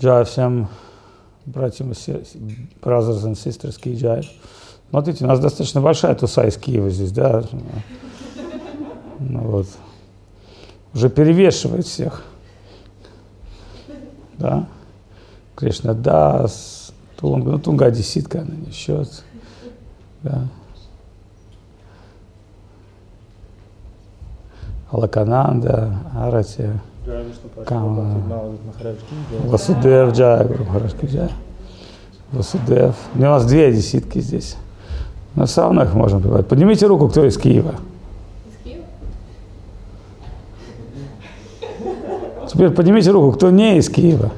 Джай всем братьям и brothers and sisters Киджай. Смотрите, у нас достаточно большая туса из Киева здесь, да? Ну, вот. Уже перевешивает всех. Да? Кришна Дас, Тунга, ну Тунга одесситка, она не счет. Да. Алакананда, Арати, Джая, Гуру Махарадж Джая. Васудев. У нас две десятки здесь. На саунах можно бывать. Поднимите руку, кто из Киева. Из Киева? Теперь поднимите руку, кто не из Киева.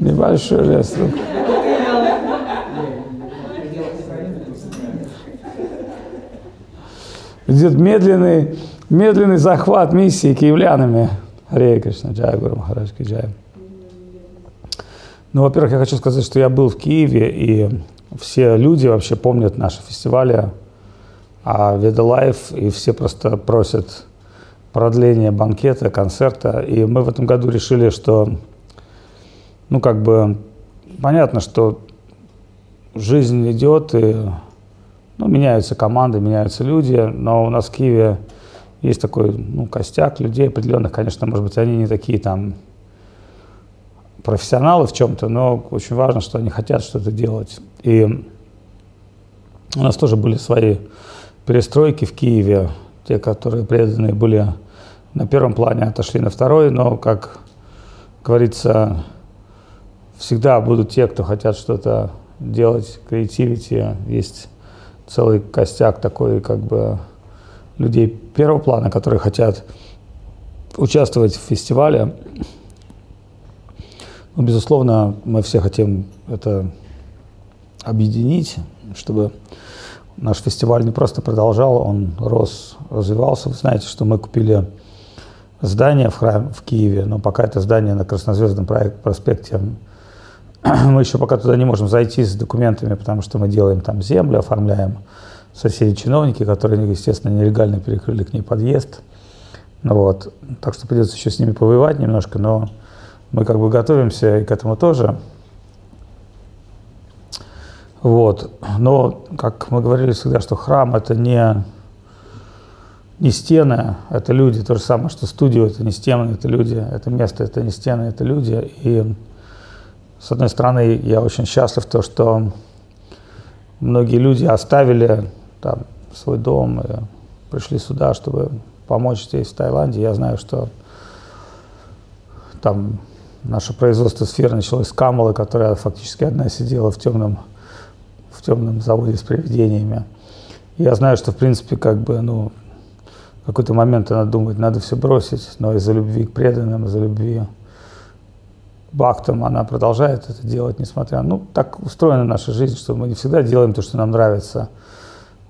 Небольшой лес рук. Идет медленный, медленный захват миссии киевлянами. Харе Кришна, Джая Гуру Махарадж Джая. Ну, во-первых, я хочу сказать, что я был в Киеве, и все люди вообще помнят наши фестивали а Veda Life, и все просто просят продления банкета, концерта. И мы в этом году решили, что, ну, как бы, понятно, что жизнь идет, и ну, меняются команды, меняются люди, но у нас в Киеве есть такой ну, костяк людей определенных, конечно, может быть, они не такие там профессионалы в чем-то, но очень важно, что они хотят что-то делать. И у нас тоже были свои перестройки в Киеве, те, которые преданные были на первом плане, отошли на второй, но, как говорится, всегда будут те, кто хотят что-то делать, креативити, есть целый костяк такой, как бы, людей первого плана, которые хотят участвовать в фестивале. Ну, безусловно, мы все хотим это объединить, чтобы наш фестиваль не просто продолжал, он рос, развивался. Вы знаете, что мы купили здание в храме в Киеве, но пока это здание на Краснозвездном проспекте мы еще пока туда не можем зайти с документами, потому что мы делаем там землю, оформляем соседи чиновники, которые, естественно, нелегально перекрыли к ней подъезд. Ну, вот. Так что придется еще с ними повоевать немножко, но мы как бы готовимся и к этому тоже. Вот. Но, как мы говорили всегда, что храм это не, не стены, это люди. То же самое, что студию это не стены, это люди. Это место, это не стены, это люди. И с одной стороны, я очень счастлив, то, что многие люди оставили там свой дом и пришли сюда, чтобы помочь здесь, в Таиланде. Я знаю, что там наше производство сфер началось с Камалы, которая фактически одна сидела в темном, в темном заводе с привидениями. я знаю, что, в принципе, как бы, ну, в какой-то момент она думает, надо все бросить, но из-за любви к преданным, из-за любви бактом она продолжает это делать, несмотря... Ну, так устроена наша жизнь, что мы не всегда делаем то, что нам нравится.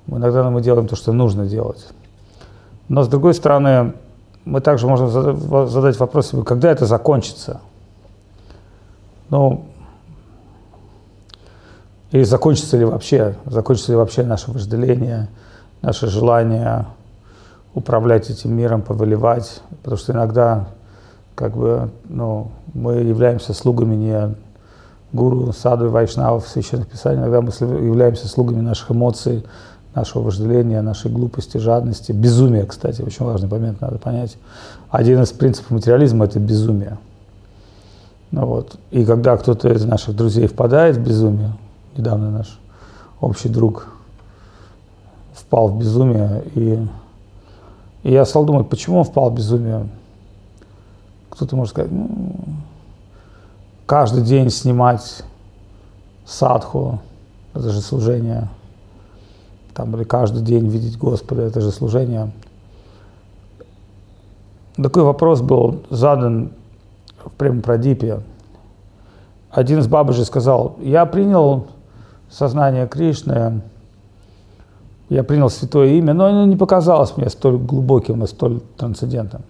Иногда мы делаем то, что нужно делать. Но, с другой стороны, мы также можем задать вопрос когда это закончится? Ну, или закончится ли вообще, закончится ли вообще наше вожделение, наше желание управлять этим миром, повелевать, потому что иногда как бы, ну, мы являемся слугами не гуру, саду, вайшнавов, священных писаний, иногда мы являемся слугами наших эмоций, нашего вожделения, нашей глупости, жадности, безумия, кстати, очень важный момент, надо понять. Один из принципов материализма – это безумие. Ну вот. И когда кто-то из наших друзей впадает в безумие, недавно наш общий друг впал в безумие, и, и я стал думать, почему он впал в безумие. Кто-то может сказать, ну, каждый день снимать садху, это же служение, там, или каждый день видеть Господа, это же служение. Такой вопрос был задан в Премпрадипе. Один из бабушек сказал, я принял сознание Кришны, я принял святое имя, но оно не показалось мне столь глубоким и столь трансцендентным.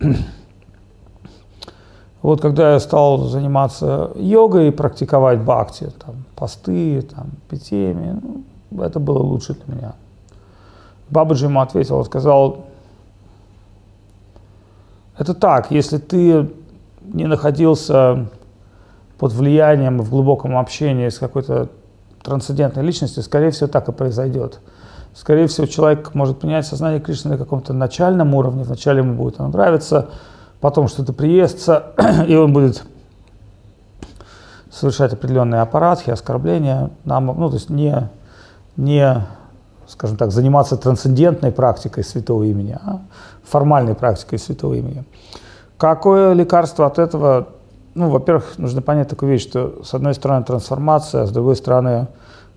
Вот когда я стал заниматься йогой и практиковать бхакти, там, посты, там, питьями, ну, это было лучше для меня. Бабаджи ему ответил, сказал, это так, если ты не находился под влиянием в глубоком общении с какой-то трансцендентной личностью, скорее всего, так и произойдет. Скорее всего, человек может принять сознание Кришны на каком-то начальном уровне. Вначале ему будет оно нравиться, потом что-то приестся, и он будет совершать определенные аппаратхи, оскорбления, нам, ну, то есть не, не, скажем так, заниматься трансцендентной практикой святого имени, а формальной практикой святого имени. Какое лекарство от этого? Ну, во-первых, нужно понять такую вещь, что с одной стороны трансформация, а с другой стороны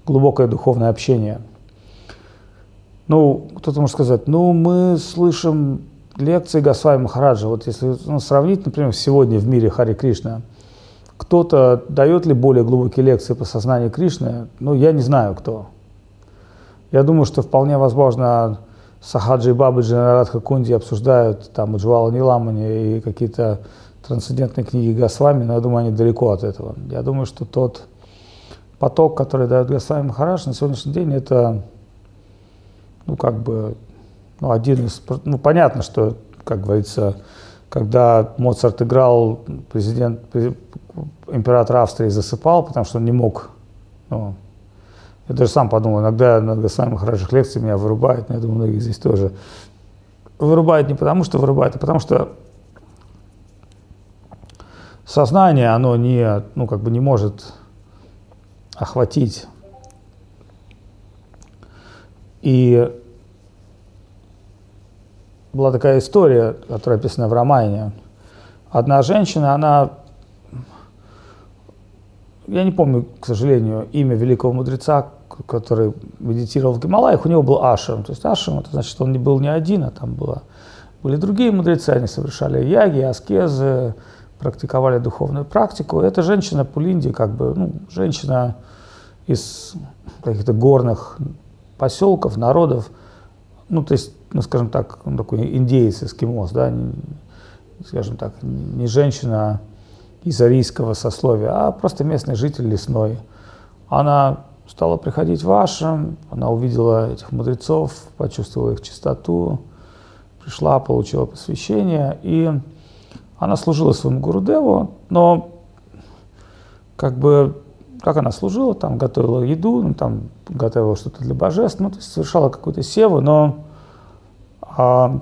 глубокое духовное общение. Ну, кто-то может сказать, ну, мы слышим лекции Госвами Махараджа. Вот если ну, сравнить, например, сегодня в мире Хари Кришна, кто-то дает ли более глубокие лекции по сознанию Кришны? Ну, я не знаю, кто. Я думаю, что вполне возможно Сахаджи и Бабаджи на Радха Кунди обсуждают там Уджвала Ниламани и какие-то трансцендентные книги Госвами, но я думаю, они далеко от этого. Я думаю, что тот поток, который дает Госвами Махараш на сегодняшний день, это, ну, как бы, ну, один из, ну, понятно, что, как говорится, когда Моцарт играл, президент, император Австрии засыпал, потому что он не мог, ну, я даже сам подумал, иногда на самых хороших лекций меня вырубает, но я думаю, многие здесь тоже. Вырубает не потому, что вырубает, а потому что сознание, оно не, ну, как бы не может охватить. И была такая история, которая описана в Романе. Одна женщина, она я не помню, к сожалению, имя великого мудреца, который медитировал в Гималаях, у него был Ашем. То есть Ашем, это значит, он не был не один, а там было, были другие мудрецы, они совершали яги, аскезы, практиковали духовную практику. Эта женщина Пулинди, как бы, ну, женщина из каких-то горных поселков, народов, ну, то есть, ну, скажем так, он такой индеец, эскимос, да, скажем так, не женщина из арийского сословия, а просто местный житель лесной. Она стала приходить в Ашрам, она увидела этих мудрецов, почувствовала их чистоту, пришла, получила посвящение, и она служила своему Гурудеву, но как бы, как она служила, там готовила еду, ну, там готовила что-то для божеств, ну, то есть совершала какую-то севу, но а,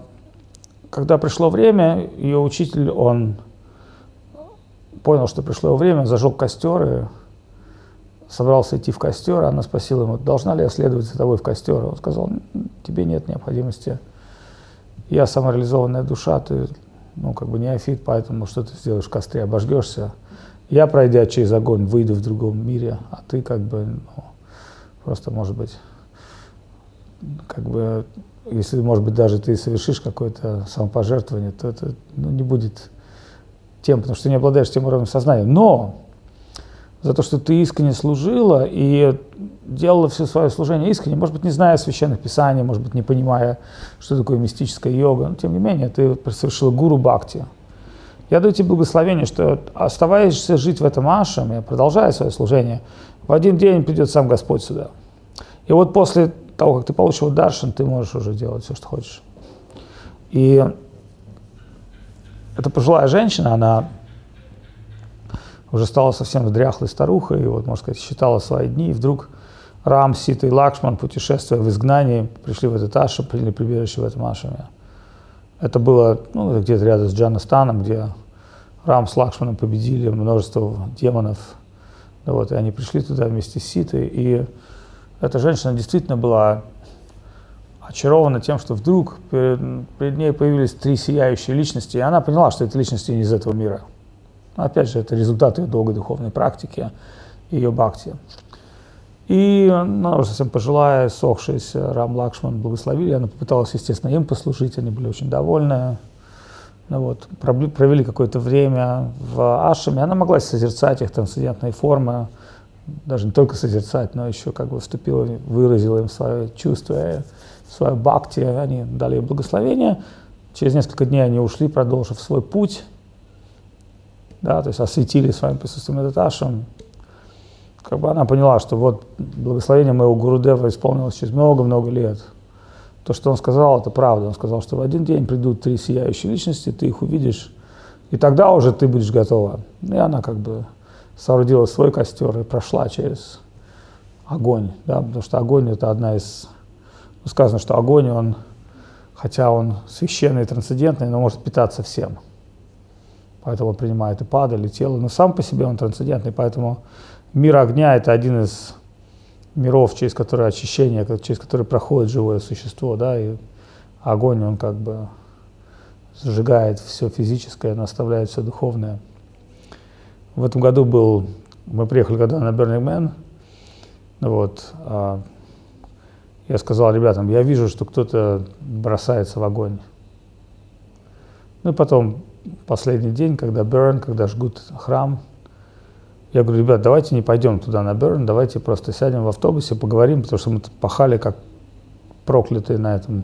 когда пришло время, ее учитель, он понял, что пришло время, зажег костер и собрался идти в костер, она спросила ему, должна ли я следовать за тобой в костер? Он сказал, тебе нет необходимости. Я самореализованная душа, ты ну, как бы неофит, поэтому что ты сделаешь в костре, обожгешься. Я, пройдя через огонь, выйду в другом мире, а ты как бы ну, просто, может быть, как бы, если, может быть, даже ты совершишь какое-то самопожертвование, то это ну, не будет тем, потому что ты не обладаешь тем уровнем сознания. Но за то, что ты искренне служила и делала все свое служение искренне, может быть, не зная священных писаний, может быть, не понимая, что такое мистическая йога, но тем не менее, ты совершила гуру бхакти. Я даю тебе благословение, что оставаешься жить в этом ашаме, продолжая свое служение, в один день придет сам Господь сюда. И вот после того, как ты получил даршин, ты можешь уже делать все, что хочешь. И эта пожилая женщина, она уже стала совсем дряхлой старухой, и вот, можно сказать, считала свои дни, и вдруг Рам, Сита и Лакшман, путешествуя в изгнании, пришли в этот ашам, приняли прибежище в этом ашаме. Это было ну, где-то рядом с Джанастаном, где Рам с Лакшманом победили множество демонов. Вот, и они пришли туда вместе с Ситой, и эта женщина действительно была очарована тем, что вдруг перед, перед ней появились три сияющие личности, и она поняла, что это личности не из этого мира. Опять же, это результат ее долгой духовной практики, ее бхакти. И она уже совсем пожилая, сохшаяся, Рам Лакшман благословили, она попыталась, естественно, им послужить, они были очень довольны. Ну вот, провели какое-то время в Ашаме, она могла созерцать их трансцендентные формы, даже не только созерцать, но еще как бы вступила, выразила им свое чувство свою бхакти, они дали ей благословение. Через несколько дней они ушли, продолжив свой путь. Да, то есть осветили своим присутствием этот ашам. Как бы она поняла, что вот благословение моего Гурудева исполнилось через много-много лет. то, что он сказал, это правда. Он сказал, что в один день придут три сияющие личности, ты их увидишь, и тогда уже ты будешь готова. И она как бы соорудила свой костер и прошла через огонь, да, потому что огонь это одна из, ну, сказано, что огонь, он, хотя он священный и трансцендентный, но может питаться всем. Поэтому принимает и падаль, и тело, но сам по себе он трансцендентный, поэтому мир огня это один из миров, через который очищение, через который проходит живое существо, да, и огонь, он как бы сжигает все физическое, но оставляет все духовное. В этом году был, мы приехали когда на Burning Man, вот, а, я сказал ребятам, я вижу, что кто-то бросается в огонь. Ну и потом, последний день, когда Burn, когда жгут храм, я говорю, ребят, давайте не пойдем туда на Берн, давайте просто сядем в автобусе, поговорим, потому что мы пахали как проклятые на этом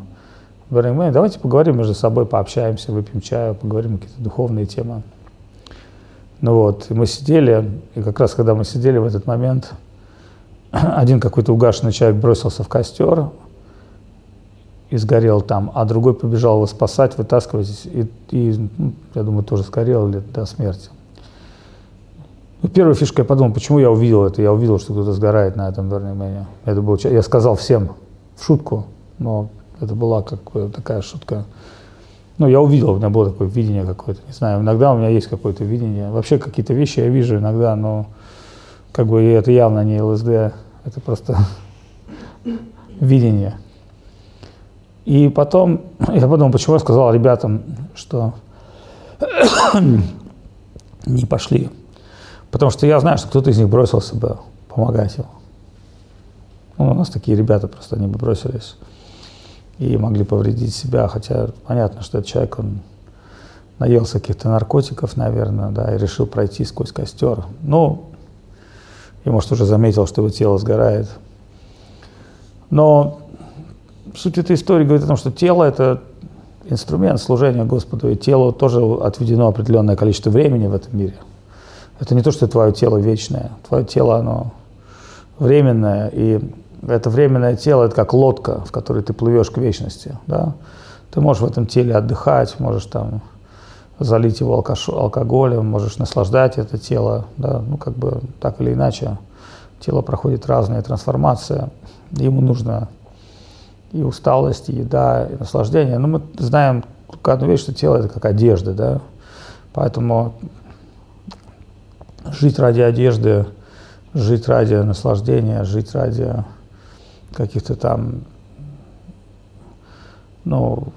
Burning Man. Давайте поговорим между собой, пообщаемся, выпьем чаю, поговорим какие-то духовные темы. Ну вот, и мы сидели, и как раз когда мы сидели в этот момент, один какой-то угашенный человек бросился в костер и сгорел там, а другой побежал его спасать, вытаскивать, и, и ну, я думаю, тоже сгорел или до смерти. Ну, первая фишка, я подумал, почему я увидел это? Я увидел, что кто-то сгорает на этом Burning Man. Это был, я сказал всем в шутку, но это была как такая шутка. Ну, я увидел, у меня было такое видение какое-то, не знаю, иногда у меня есть какое-то видение. Вообще какие-то вещи я вижу иногда, но как бы это явно не ЛСД, это просто видение. И потом я подумал, почему я сказал ребятам, что не пошли Потому что я знаю, что кто-то из них бросился бы помогать ему. Ну, у нас такие ребята просто, они бы бросились и могли повредить себя, хотя понятно, что этот человек, он наелся каких-то наркотиков, наверное, да, и решил пройти сквозь костер. Ну, и, может, уже заметил, что его тело сгорает. Но суть этой истории говорит о том, что тело – это инструмент служения Господу, и телу тоже отведено определенное количество времени в этом мире – это не то, что твое тело вечное. Твое тело, оно временное, и это временное тело, это как лодка, в которой ты плывешь к вечности. Да? Ты можешь в этом теле отдыхать, можешь там залить его алкоголем, можешь наслаждать это тело, да? ну как бы так или иначе. Тело проходит разные трансформации, ему нужно и усталость, и еда, и наслаждение. Но мы знаем только одну вещь, что тело это как одежда, да, поэтому жить ради одежды, жить ради наслаждения, жить ради каких-то там, ну,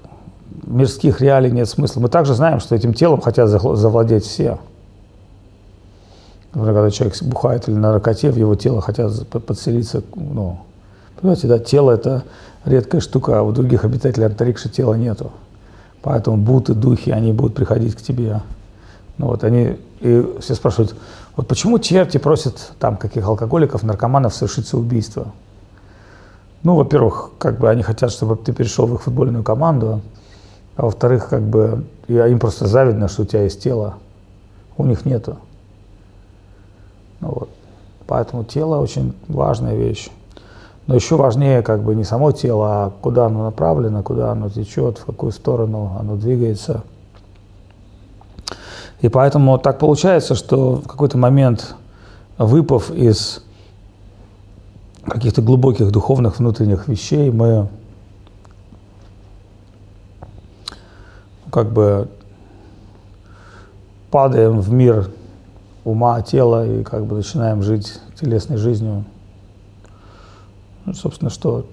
мирских реалий нет смысла. Мы также знаем, что этим телом хотят завладеть все. Например, когда человек бухает или на наркоте, в его тело хотят подселиться, ну, понимаете, да, тело это редкая штука, а у других обитателей антарикши тела нету. Поэтому буты, духи, они будут приходить к тебе. Ну вот они, и все спрашивают, вот почему черти просят там каких алкоголиков, наркоманов совершить убийство? Ну, во-первых, как бы они хотят, чтобы ты перешел в их футбольную команду, а во-вторых, как бы им просто завидно, что у тебя есть тело, у них нету. Ну, вот. Поэтому тело очень важная вещь. Но еще важнее как бы не само тело, а куда оно направлено, куда оно течет, в какую сторону оно двигается – и поэтому так получается, что в какой-то момент, выпав из каких-то глубоких духовных внутренних вещей, мы как бы падаем в мир ума, тела и как бы начинаем жить телесной жизнью. Ну, собственно, что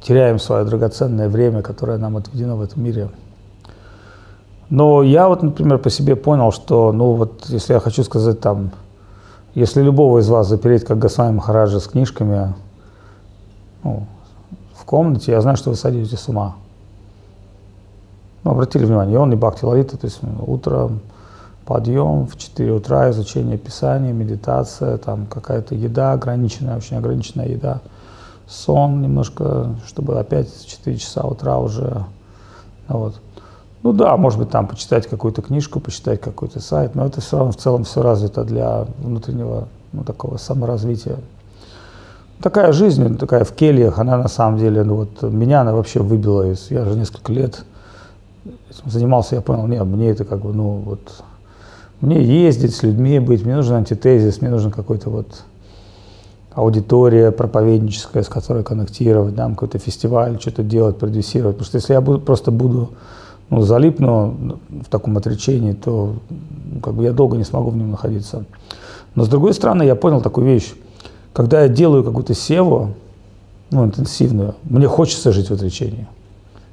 теряем свое драгоценное время, которое нам отведено в этом мире. Но я вот, например, по себе понял, что, ну вот, если я хочу сказать там, если любого из вас запереть, как Госвами Махараджа, с книжками ну, в комнате, я знаю, что вы садитесь с ума. Ну, обратили внимание, он и Бхакти Лалита, то есть ну, утром подъем, в 4 утра изучение Писания, медитация, там какая-то еда ограниченная, очень ограниченная еда, сон немножко, чтобы опять в 4 часа утра уже, вот. Ну да, может быть, там почитать какую-то книжку, почитать какой-то сайт, но это все равно в целом все развито для внутреннего ну, такого саморазвития. такая жизнь, такая в кельях, она на самом деле, ну вот меня она вообще выбила из, я же несколько лет этим занимался, я понял, нет, мне это как бы, ну вот, мне ездить с людьми быть, мне нужен антитезис, мне нужен какой-то вот аудитория проповедническая, с которой коннектировать, да, какой-то фестиваль, что-то делать, продюсировать. Потому что если я буду, просто буду ну, залипну в таком отречении, то ну, как бы я долго не смогу в нем находиться. Но с другой стороны, я понял такую вещь. Когда я делаю какую-то севу, ну, интенсивную, мне хочется жить в отречении.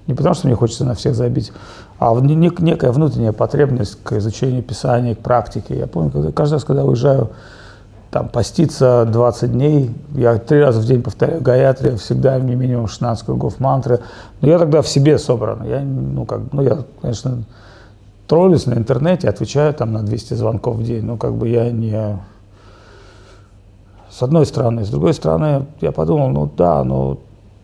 Не потому, что мне хочется на всех забить, а некая внутренняя потребность к изучению Писания, к практике. Я помню, когда, каждый раз, когда уезжаю там поститься 20 дней, я три раза в день повторяю гаятри, всегда мне минимум 16 кругов мантры, но я тогда в себе собран, я, ну, как, ну, я, конечно, троллюсь на интернете, отвечаю там на 200 звонков в день, но как бы я не... С одной стороны. С другой стороны, я подумал, ну да, но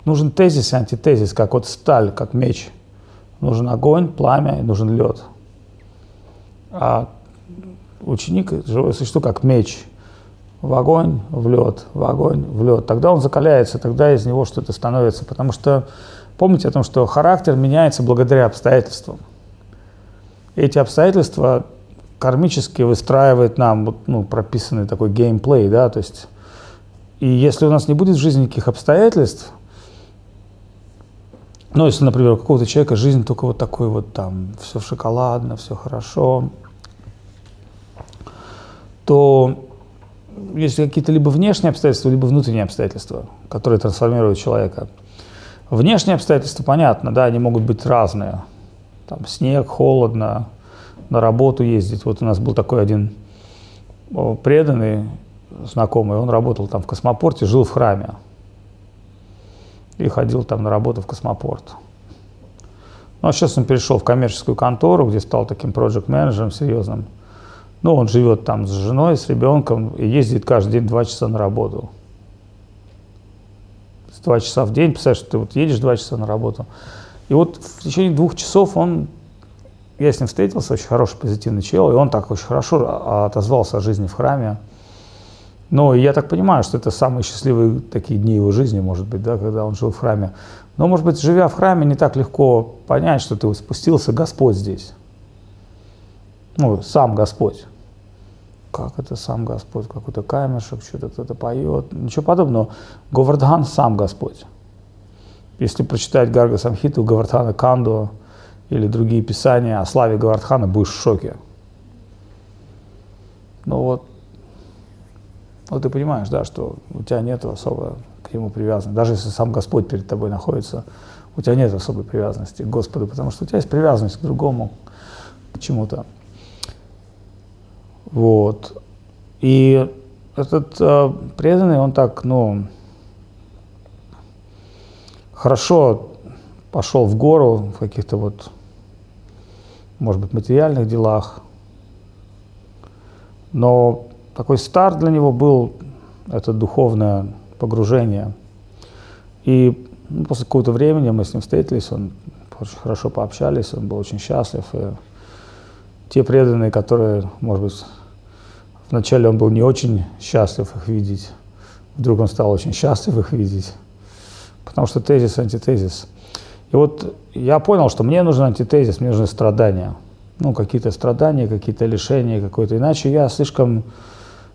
нужен тезис и антитезис, как вот сталь, как меч. Нужен огонь, пламя и нужен лед. А ученик, живое существо, как меч – в огонь, в лед, в огонь, в лед. Тогда он закаляется, тогда из него что-то становится. Потому что помните о том, что характер меняется благодаря обстоятельствам. Эти обстоятельства кармически выстраивает нам ну, прописанный такой геймплей, да, то есть и если у нас не будет в жизни никаких обстоятельств, ну, если, например, у какого-то человека жизнь только вот такой вот там, все шоколадно, все хорошо, то есть какие-то либо внешние обстоятельства, либо внутренние обстоятельства, которые трансформируют человека. Внешние обстоятельства, понятно, да, они могут быть разные. Там снег, холодно, на работу ездить. Вот у нас был такой один преданный знакомый, он работал там в космопорте, жил в храме. И ходил там на работу в космопорт. Ну, а сейчас он перешел в коммерческую контору, где стал таким проект-менеджером серьезным. Ну, он живет там с женой, с ребенком и ездит каждый день два часа на работу. Два часа в день, представляешь, ты вот едешь два часа на работу. И вот в течение двух часов он, я с ним встретился, очень хороший, позитивный чел, и он так очень хорошо отозвался о жизни в храме. Ну, я так понимаю, что это самые счастливые такие дни его жизни, может быть, да, когда он жил в храме. Но, может быть, живя в храме, не так легко понять, что ты спустился Господь здесь. Ну, сам Господь как это сам Господь, какой-то камешек, что-то кто-то поет, ничего подобного. Говардхан сам Господь. Если прочитать Гарга Самхиту, Говардхана Канду или другие писания о славе Говардхана, будешь в шоке. Ну вот, вот ты понимаешь, да, что у тебя нет особо к нему привязанности. Даже если сам Господь перед тобой находится, у тебя нет особой привязанности к Господу, потому что у тебя есть привязанность к другому, к чему-то. Вот. И этот э, преданный, он так, ну, хорошо пошел в гору в каких-то вот, может быть, материальных делах. Но такой старт для него был это духовное погружение. И ну, после какого-то времени мы с ним встретились, он очень хорошо пообщались, он был очень счастлив. И те преданные, которые, может быть, Вначале он был не очень счастлив их видеть, вдруг он стал очень счастлив их видеть, потому что тезис, антитезис. И вот я понял, что мне нужен антитезис, мне нужны страдания. Ну, какие-то страдания, какие-то лишения, какое-то. Иначе я слишком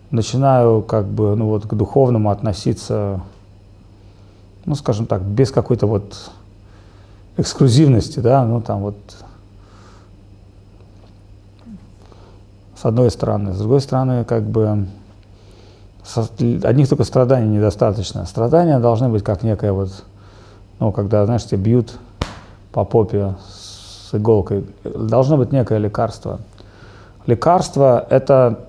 начинаю как бы, ну вот, к духовному относиться, ну, скажем так, без какой-то вот эксклюзивности, да, ну, там вот с одной стороны. С другой стороны, как бы одних только страданий недостаточно. Страдания должны быть как некая вот, ну, когда, знаешь, тебе бьют по попе с иголкой, должно быть некое лекарство. Лекарство – это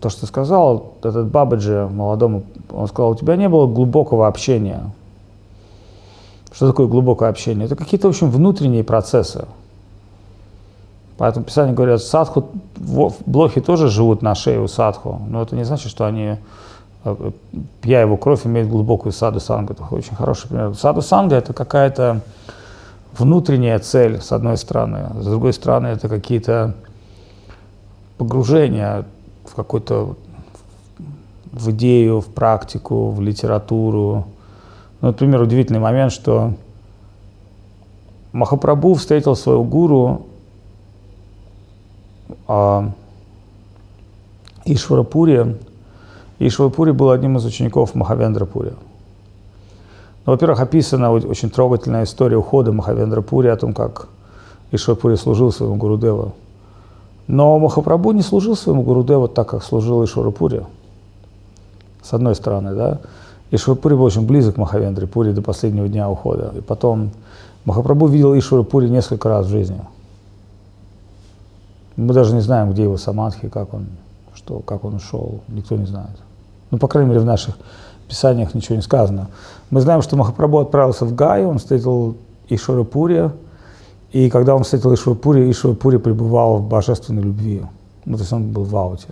то, что сказал, этот Бабаджи молодому, он сказал, у тебя не было глубокого общения. Что такое глубокое общение? Это какие-то, в общем, внутренние процессы. Поэтому Писание говорят, садху, блохи тоже живут на шее у садху, но это не значит, что они, э, пья его кровь, имеют глубокую саду санга. Это очень хороший пример. Саду санга – это какая-то внутренняя цель, с одной стороны. С другой стороны, это какие-то погружения в какой-то в идею, в практику, в литературу. Ну, например, удивительный момент, что Махапрабху встретил своего гуру а, Ишварапури. Ишварапури был одним из учеников Махавендрапури. Ну, во-первых, описана очень трогательная история ухода Махавендрапури о том, как Ишварапури служил своему Гурудеву. Но Махапрабху не служил своему Гурудеву так, как служил Ишварапури. С одной стороны, да. Ишварапури был очень близок к Махавендре Пури до последнего дня ухода. И потом Махапрабху видел Ишварапури несколько раз в жизни. Мы даже не знаем, где его самадхи, как он, что, как он ушел. Никто не знает. Ну, по крайней мере, в наших писаниях ничего не сказано. Мы знаем, что Махапрабху отправился в Гаю, он встретил Ишварапури, и когда он встретил Ишварапури, Ишварапури пребывал в божественной любви. Ну, то есть он был в ауте.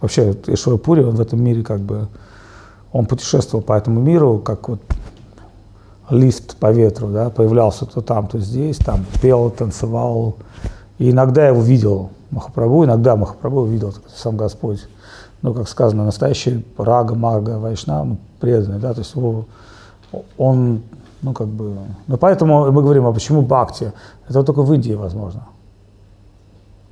Вообще, Ишварапури, он в этом мире как бы, он путешествовал по этому миру, как вот лист по ветру, да, появлялся то там, то здесь, там пел, танцевал. И иногда я его видел, Махапрабху, иногда Махапрабху видел сам Господь ну, как сказано, настоящий рага, мага, вайшна, ну, преданный, да, то есть его, он, ну, как бы, ну, поэтому мы говорим, а почему бхакти? Это только в Индии возможно.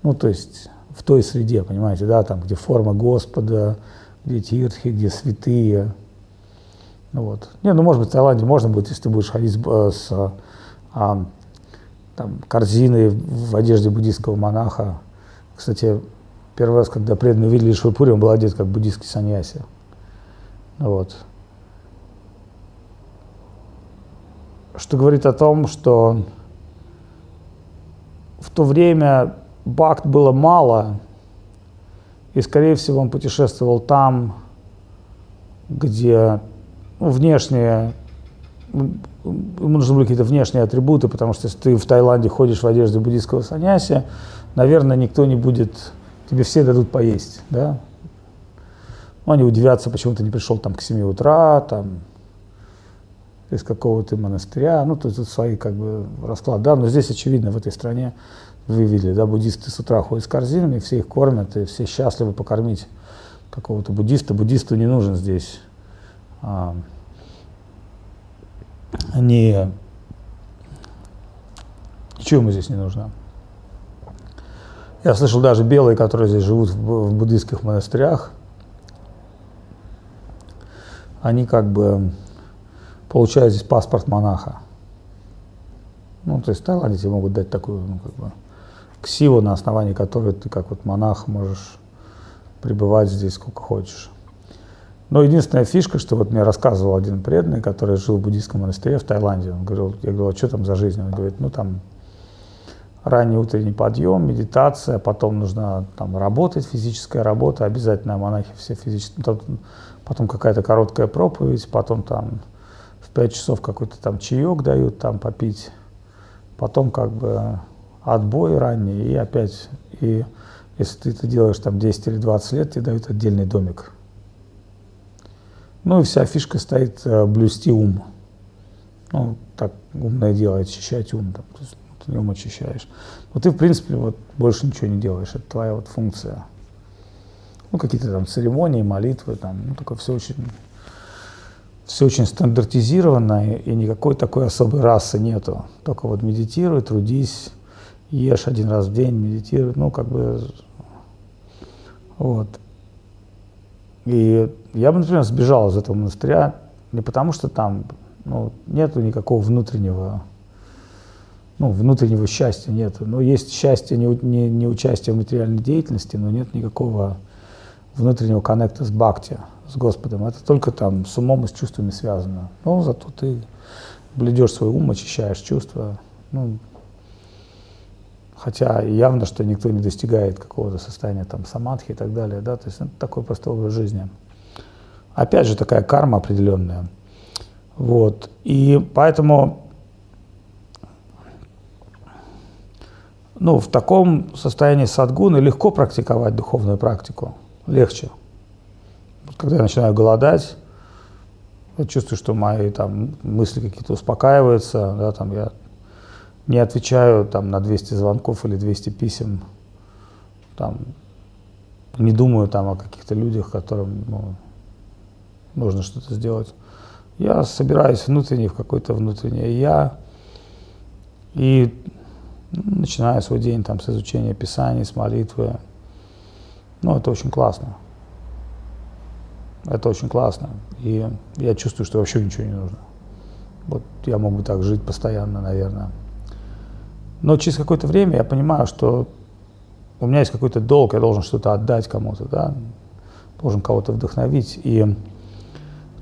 Ну, то есть в той среде, понимаете, да, там, где форма Господа, где тирхи, где святые. Ну, вот. Не, ну, может быть, в Таиланде можно будет, если ты будешь ходить с, э, с а, там, корзиной в одежде буддийского монаха. Кстати, Первый раз, когда преданные увидели Швапури, он был одет как буддийский саньяси. Вот. Что говорит о том, что в то время бакт было мало, и, скорее всего, он путешествовал там, где ну, внешние, ему нужны были какие-то внешние атрибуты, потому что если ты в Таиланде ходишь в одежде буддийского саньяси, наверное, никто не будет тебе все дадут поесть, да. Ну, они удивятся, почему ты не пришел там к 7 утра, там, из какого то монастыря, ну, тут, тут свои как бы расклад, да, но здесь очевидно, в этой стране, вы видели, да, буддисты с утра ходят с корзинами, все их кормят, и все счастливы покормить какого-то буддиста. Буддисту не нужен здесь а, не, ничего ему здесь не нужно. Я слышал даже белые, которые здесь живут в буддийских монастырях, они как бы получают здесь паспорт монаха. Ну, то есть Таиланде тебе могут дать такую, ну, как бы, ксиву, на основании которой ты как вот монах можешь пребывать здесь сколько хочешь. Но единственная фишка, что вот мне рассказывал один преданный, который жил в буддийском монастыре в Таиланде, он говорил, я говорю, а что там за жизнь? Он говорит, ну там ранний утренний подъем, медитация, потом нужно там работать, физическая работа, обязательно монахи все физические, потом, потом какая-то короткая проповедь, потом там в 5 часов какой-то там чаек дают там попить, потом как бы отбой ранний и опять, и если ты это делаешь там 10 или 20 лет, тебе дают отдельный домик. Ну и вся фишка стоит э, блюсти ум. Ну, так умное дело, очищать ум. Там. Ты нем очищаешь. Но ты, в принципе, вот больше ничего не делаешь, это твоя вот функция. Ну, какие-то там церемонии, молитвы, там, ну, только все очень, все очень стандартизировано, и никакой такой особой расы нету. Только вот медитируй, трудись, ешь один раз в день, медитируй, ну, как бы, вот. И я бы, например, сбежал из этого монастыря не потому, что там ну, нету никакого внутреннего ну, внутреннего счастья нет. Но есть счастье не, не, не участие в материальной деятельности, но нет никакого внутреннего коннекта с бхакти, с Господом. Это только там с умом и с чувствами связано. Но зато ты бледешь свой ум, очищаешь чувства. Ну, хотя явно, что никто не достигает какого-то состояния там самадхи и так далее. Да? То есть это такой простой образ жизни. Опять же, такая карма определенная. Вот. И поэтому ну, в таком состоянии садгуны легко практиковать духовную практику, легче. Когда я начинаю голодать, я чувствую, что мои там мысли какие-то успокаиваются, да, там я не отвечаю там на 200 звонков или 200 писем, там не думаю там о каких-то людях, которым ну, нужно что-то сделать. Я собираюсь внутренне в какое-то внутреннее я и ну, начинаю свой день там с изучения Писаний, с молитвы. Ну, это очень классно. Это очень классно. И я чувствую, что вообще ничего не нужно. Вот я мог бы так жить постоянно, наверное. Но через какое-то время я понимаю, что у меня есть какой-то долг, я должен что-то отдать кому-то, да, должен кого-то вдохновить. И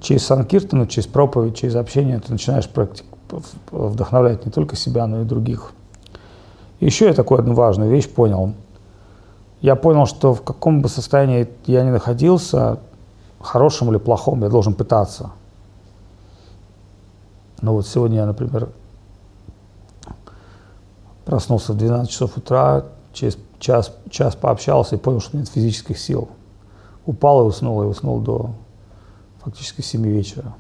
через Санкиртану, через проповедь, через общение ты начинаешь практик- вдохновлять не только себя, но и других. И еще я такую одну важную вещь понял. Я понял, что в каком бы состоянии я ни находился, хорошем или плохом, я должен пытаться. Ну вот сегодня я, например, проснулся в 12 часов утра, через час, час пообщался и понял, что нет физических сил. Упал и уснул, и уснул до фактически 7 вечера.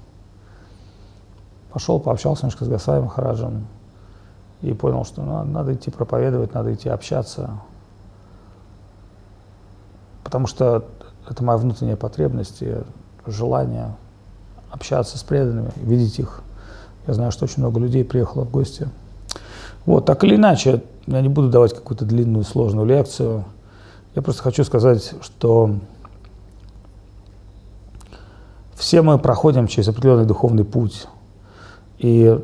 Пошел, пообщался немножко с Гасаем Махараджем и понял, что надо, надо идти проповедовать, надо идти общаться. Потому что это моя внутренняя потребность и желание общаться с преданными, видеть их. Я знаю, что очень много людей приехало в гости. Вот, так или иначе, я не буду давать какую-то длинную, сложную лекцию. Я просто хочу сказать, что все мы проходим через определенный духовный путь. И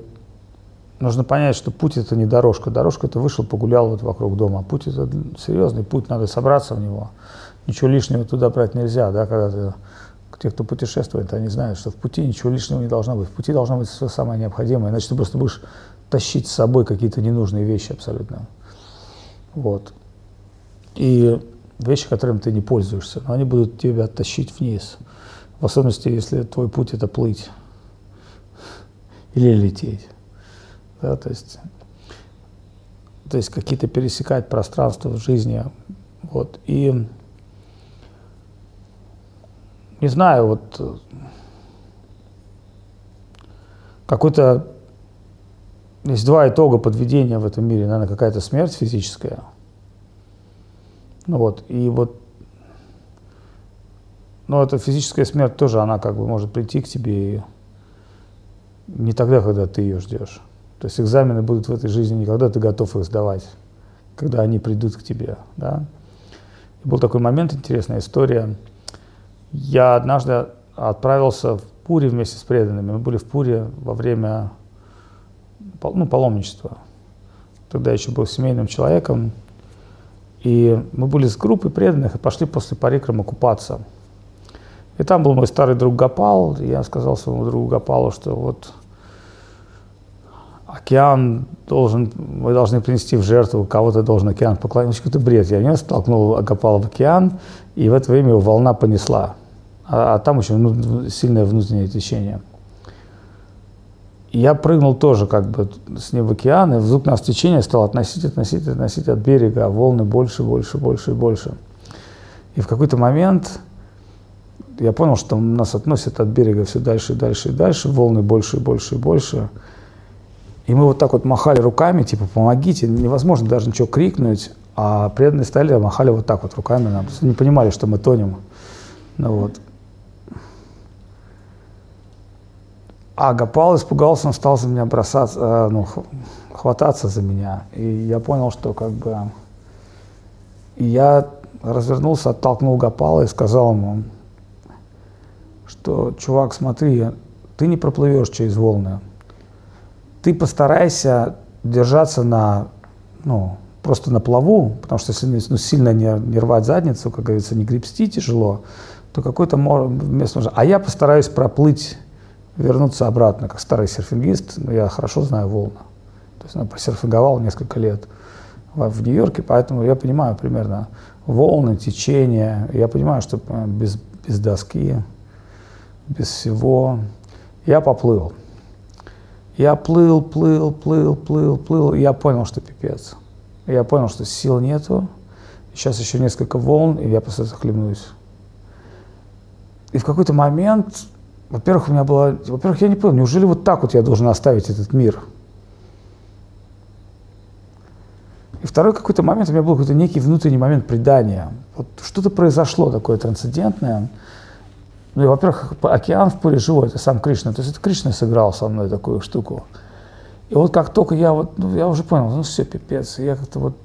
нужно понять, что путь это не дорожка. Дорожка это вышел, погулял вот вокруг дома. Путь это серьезный путь, надо собраться в него. Ничего лишнего туда брать нельзя, да, когда ты те, кто путешествует, они знают, что в пути ничего лишнего не должно быть. В пути должно быть все самое необходимое, иначе ты просто будешь тащить с собой какие-то ненужные вещи абсолютно. Вот. И вещи, которыми ты не пользуешься, но они будут тебя тащить вниз. В особенности, если твой путь это плыть или лететь. Да, то есть, то есть какие-то пересекать пространства в жизни. Вот. И не знаю, вот какой-то есть два итога подведения в этом мире. Наверное, какая-то смерть физическая. Ну вот, и вот, но эта физическая смерть тоже, она как бы может прийти к тебе не тогда, когда ты ее ждешь. То есть экзамены будут в этой жизни не когда ты готов их сдавать, когда они придут к тебе, да. И был такой момент, интересная история. Я однажды отправился в Пури вместе с преданными. Мы были в Пуре во время ну, паломничества. Тогда я еще был семейным человеком. И мы были с группой преданных и пошли после парикрама купаться. И там был мой старый друг Гапал. И я сказал своему другу Гапалу, что вот океан должен, мы должны принести в жертву, кого-то должен океан поклонить. Какой-то бред. Я не столкнул Гапала в океан, и в это время его волна понесла. А, а там очень ну, сильное внутреннее течение я прыгнул тоже как бы с ним в океан, и вдруг нас течение стало относить, относить, относить от берега, а волны больше, больше, больше и больше. И в какой-то момент я понял, что нас относят от берега все дальше и дальше и дальше, волны больше и больше и больше. И мы вот так вот махали руками, типа, помогите, невозможно даже ничего крикнуть, а преданные стали махали вот так вот руками нам, не понимали, что мы тонем. Ну вот. А Гапал испугался, он стал за меня бросаться, э, ну, хвататься за меня. И я понял, что как бы... Я развернулся, оттолкнул Гапала и сказал ему, что, чувак, смотри, ты не проплывешь через волны. Ты постарайся держаться на, ну, просто на плаву, потому что если ну, сильно не, не рвать задницу, как говорится, не гребсти тяжело, то какой-то нужно. А я постараюсь проплыть вернуться обратно, как старый серфингист, но я хорошо знаю волны. То есть я ну, посерфинговал несколько лет в Нью-Йорке, поэтому я понимаю примерно волны, течения. Я понимаю, что э, без, без доски, без всего я поплыл. Я плыл, плыл, плыл, плыл, плыл, и я понял, что пипец. Я понял, что сил нету. Сейчас еще несколько волн, и я просто захлебнусь. И в какой-то момент во-первых, у меня было, во-первых, я не понял, неужели вот так вот я должен оставить этот мир? И второй какой-то момент, у меня был какой-то некий внутренний момент предания. Вот что-то произошло такое трансцендентное. Ну и, во-первых, океан в поле живой, это сам Кришна. То есть это Кришна сыграл со мной такую штуку. И вот как только я вот, ну, я уже понял, ну все, пипец, я как-то вот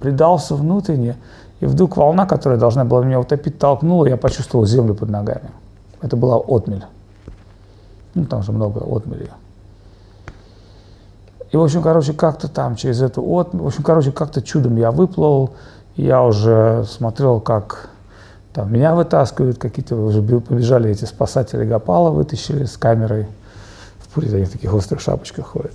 предался внутренне, и вдруг волна, которая должна была меня утопить, толкнула, я почувствовал землю под ногами. Это была отмель. Ну, там же много отмелей. И, в общем, короче, как-то там через эту отмель, в общем, короче, как-то чудом я выплыл, я уже смотрел, как там меня вытаскивают, какие-то уже побежали эти спасатели Гапала, вытащили с камерой. В Пуре они в таких острых шапочках ходят.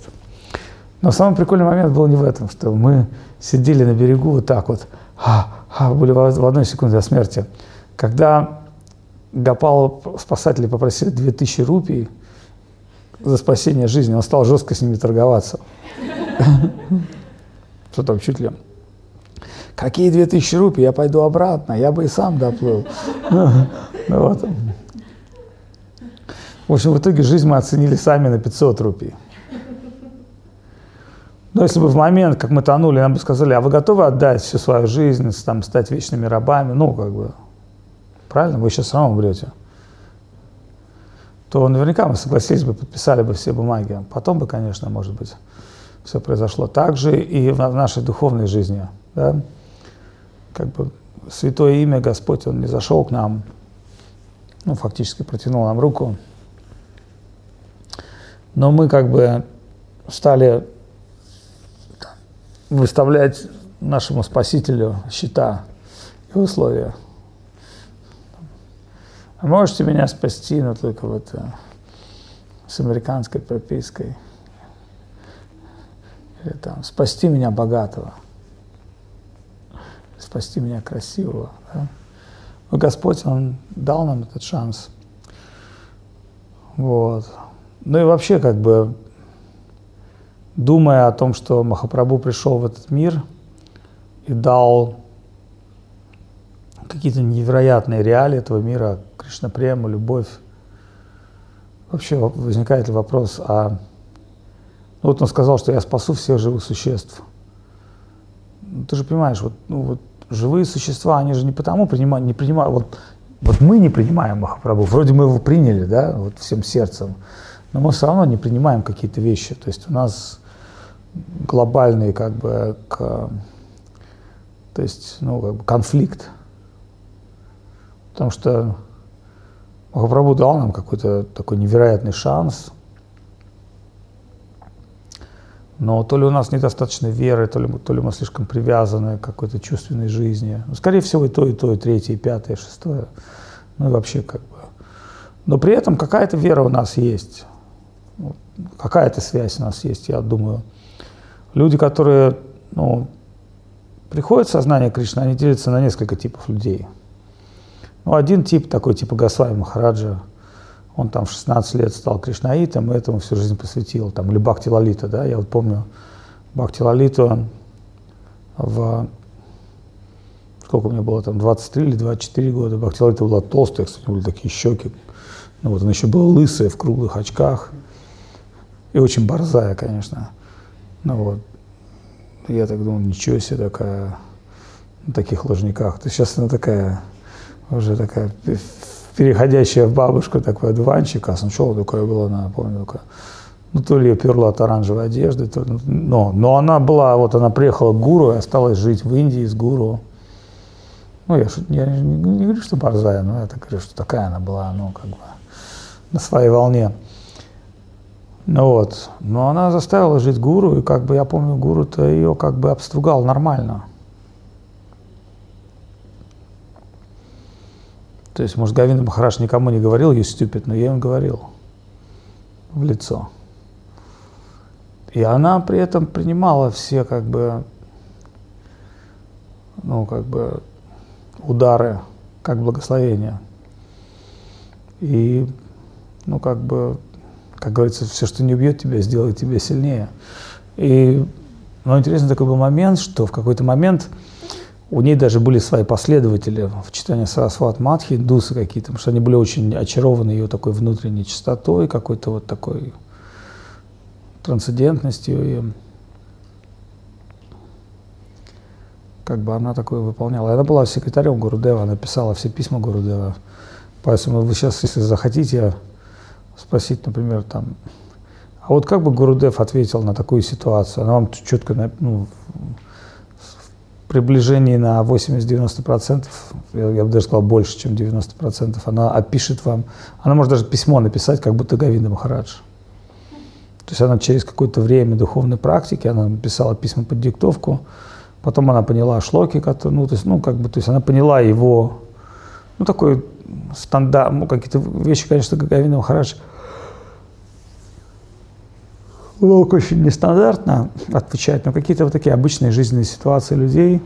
Но самый прикольный момент был не в этом, что мы сидели на берегу вот так вот, а, а, были в одной секунде до смерти. Когда Гапал спасатели попросили 2000 рупий за спасение жизни, он стал жестко с ними торговаться. Что там, чуть ли. Какие 2000 рупий? Я пойду обратно, я бы и сам доплыл. Ну, вот. В общем, в итоге жизнь мы оценили сами на 500 рупий. Но если бы в момент, как мы тонули, нам бы сказали, а вы готовы отдать всю свою жизнь, там, стать вечными рабами, ну, как бы, правильно, вы сейчас все равно умрете, то наверняка мы согласились бы, подписали бы все бумаги. Потом бы, конечно, может быть, все произошло так же и в нашей духовной жизни. Да? Как бы святое имя Господь, Он не зашел к нам, ну, фактически протянул нам руку, но мы как бы стали выставлять нашему Спасителю счета и условия. А можете меня спасти, но только вот э, с американской пропиской. Или там, спасти меня богатого. Спасти меня красивого. Да? Но Господь, Он дал нам этот шанс. Вот. Ну и вообще, как бы, думая о том, что Махапрабху пришел в этот мир и дал какие-то невероятные реалии этого мира, Кришнапрему, любовь, вообще возникает вопрос, а ну, вот он сказал, что я спасу всех живых существ. Ну, ты же понимаешь, вот, ну, вот живые существа, они же не потому принимают, не принимают, вот, вот мы не принимаем Махапрабху, вроде мы его приняли, да, вот всем сердцем, но мы все равно не принимаем какие-то вещи. То есть у нас глобальный как бы к, то есть, ну, как бы конфликт. Потому что Махапрабху дал нам какой-то такой невероятный шанс, но то ли у нас недостаточно веры, то ли, то ли мы слишком привязаны к какой-то чувственной жизни. Ну, скорее всего, и то, и то, и третье, и пятое, и шестое. Ну и вообще как бы. Но при этом какая-то вера у нас есть. Какая-то связь у нас есть, я думаю. Люди, которые ну, приходят в сознание Кришны, они делятся на несколько типов людей. Ну, один тип такой, типа Гасвами Махараджа, он там в 16 лет стал кришнаитом и этому всю жизнь посвятил. Там, или Бхакти Лалита, да, я вот помню Бхакти Лалиту в сколько меня было там, 23 или 24 года. Бхакти Лалита была толстая, кстати, были такие щеки. Ну вот, она еще была лысая, в круглых очках. И очень борзая, конечно. Ну вот, я так думал, ничего себе такая, на таких ложниках. То сейчас она такая, уже такая, переходящая в бабушку такой одуванчик, а сначала такая была, она, помню, такая, ну, то ли ее перла от оранжевой одежды, то, но, но она была, вот она приехала к гуру и осталась жить в Индии с гуру. Ну, я, я не, не говорю, что борзая, но я так говорю, что такая она была, ну, как бы, на своей волне. Ну вот. Но она заставила жить гуру, и как бы я помню, гуру-то ее как бы обстругал нормально. То есть, может, Гавинда Махараш никому не говорил, you stupid, но я им говорил в лицо. И она при этом принимала все как бы, ну, как бы удары, как благословение. И, ну, как бы как говорится, все, что не убьет тебя, сделает тебя сильнее. И ну, интересный такой был момент, что в какой-то момент у ней даже были свои последователи в читании Сарасват Мадхи, индусы какие-то, потому что они были очень очарованы ее такой внутренней чистотой, какой-то вот такой трансцендентностью. И, как бы она такое выполняла. Она была секретарем Гурудева, она писала все письма Гурудева. Поэтому вы сейчас, если захотите спросить, например, там, а вот как бы Гурудев ответил на такую ситуацию? Она вам четко, ну, приближении на 80-90%, я, я бы даже сказал больше, чем 90%, она опишет вам, она может даже письмо написать, как будто Гавинда Махарадж. То есть она через какое-то время духовной практики, она писала письма под диктовку, потом она поняла шлоки, ну, то есть, ну, как бы, то есть она поняла его, ну, такой стандарт, ну, какие-то вещи, конечно, Гавинда Махарадж – Волк очень нестандартно отвечает, но какие-то вот такие обычные жизненные ситуации людей.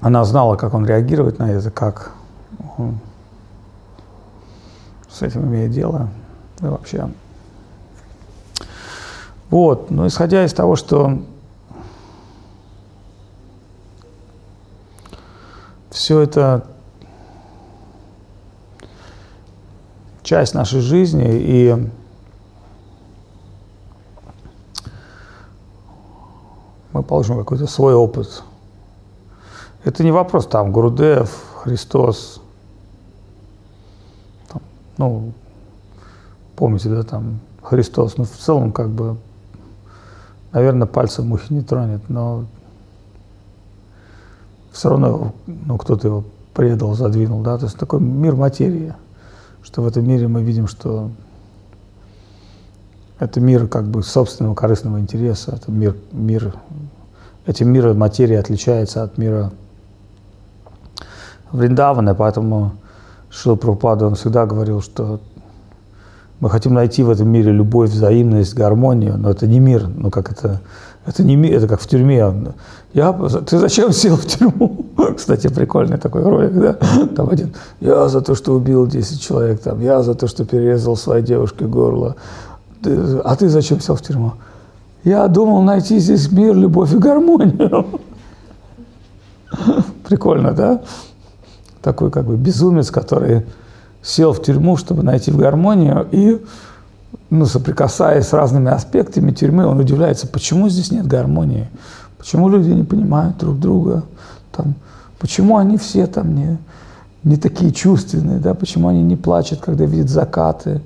Она знала, как он реагирует на это, как он с этим имеет дело. Да вообще. Вот, но исходя из того, что все это часть нашей жизни, и мы получим какой-то свой опыт. Это не вопрос там Гурудев, Христос, там, ну, помните, да, там Христос, ну, в целом, как бы, наверное, пальцем мухи не тронет, но все равно, ну, кто-то его предал, задвинул, да, то есть такой мир материи, что в этом мире мы видим, что это мир как бы собственного корыстного интереса, это мир, мир этим мир материи отличается от мира Вриндавана, поэтому Шил Прабхупада, он всегда говорил, что мы хотим найти в этом мире любовь, взаимность, гармонию, но это не мир, ну как это, это не мир, это как в тюрьме. Я, ты зачем сел в тюрьму? Кстати, прикольный такой ролик, да? Там один, я за то, что убил 10 человек, там, я за то, что перерезал своей девушке горло, а ты зачем сел в тюрьму? Я думал найти здесь мир, любовь и гармонию. Прикольно, да? Такой как бы безумец, который сел в тюрьму, чтобы найти в гармонию, и, ну, соприкасаясь с разными аспектами тюрьмы, он удивляется, почему здесь нет гармонии, почему люди не понимают друг друга, там, почему они все там не, не такие чувственные, да, почему они не плачут, когда видят закаты,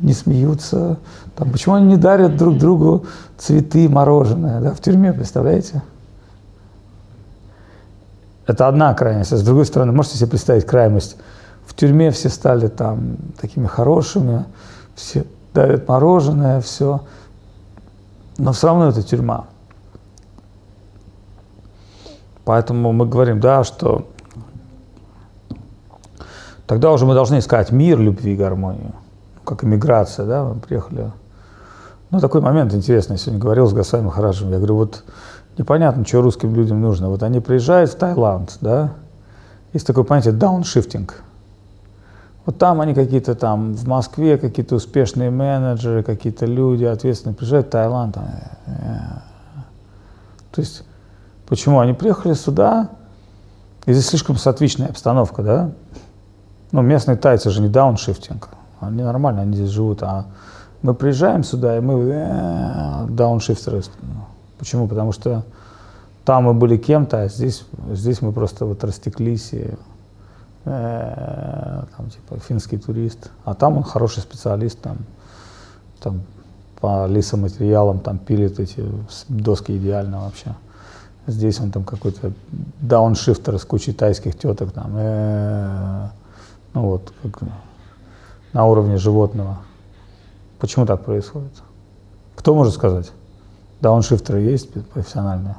не смеются, там, почему они не дарят друг другу цветы, мороженое, да, в тюрьме, представляете? Это одна крайность. А с другой стороны, можете себе представить крайность? В тюрьме все стали там такими хорошими, все дарят мороженое, все. Но все равно это тюрьма. Поэтому мы говорим, да, что тогда уже мы должны искать мир, любви гармонию. Как иммиграция, да, мы приехали ну, такой момент интересный. Я сегодня говорил с Гасай Махараджем. Я говорю, вот непонятно, что русским людям нужно. Вот они приезжают в Таиланд, да, есть такое понятие дауншифтинг. Вот там они какие-то там, в Москве какие-то успешные менеджеры, какие-то люди ответственные, приезжают в Таиланд. Там, э, э. То есть, почему? Они приехали сюда, и здесь слишком сатвичная обстановка, да? Ну, местные тайцы же не дауншифтинг. Они нормально, они здесь живут, а мы приезжаем сюда, и мы э, дауншифтеры. Почему? Потому что там мы были кем-то, а здесь, здесь мы просто вот растеклись и э, там типа финский турист. А там он хороший специалист, там, там по лесоматериалам там пилит эти доски идеально вообще. Здесь он там какой-то дауншифтер с кучей тайских теток там. Э, ну вот, как на уровне животного. Почему так происходит? Кто может сказать? Дауншифтеры есть профессиональные?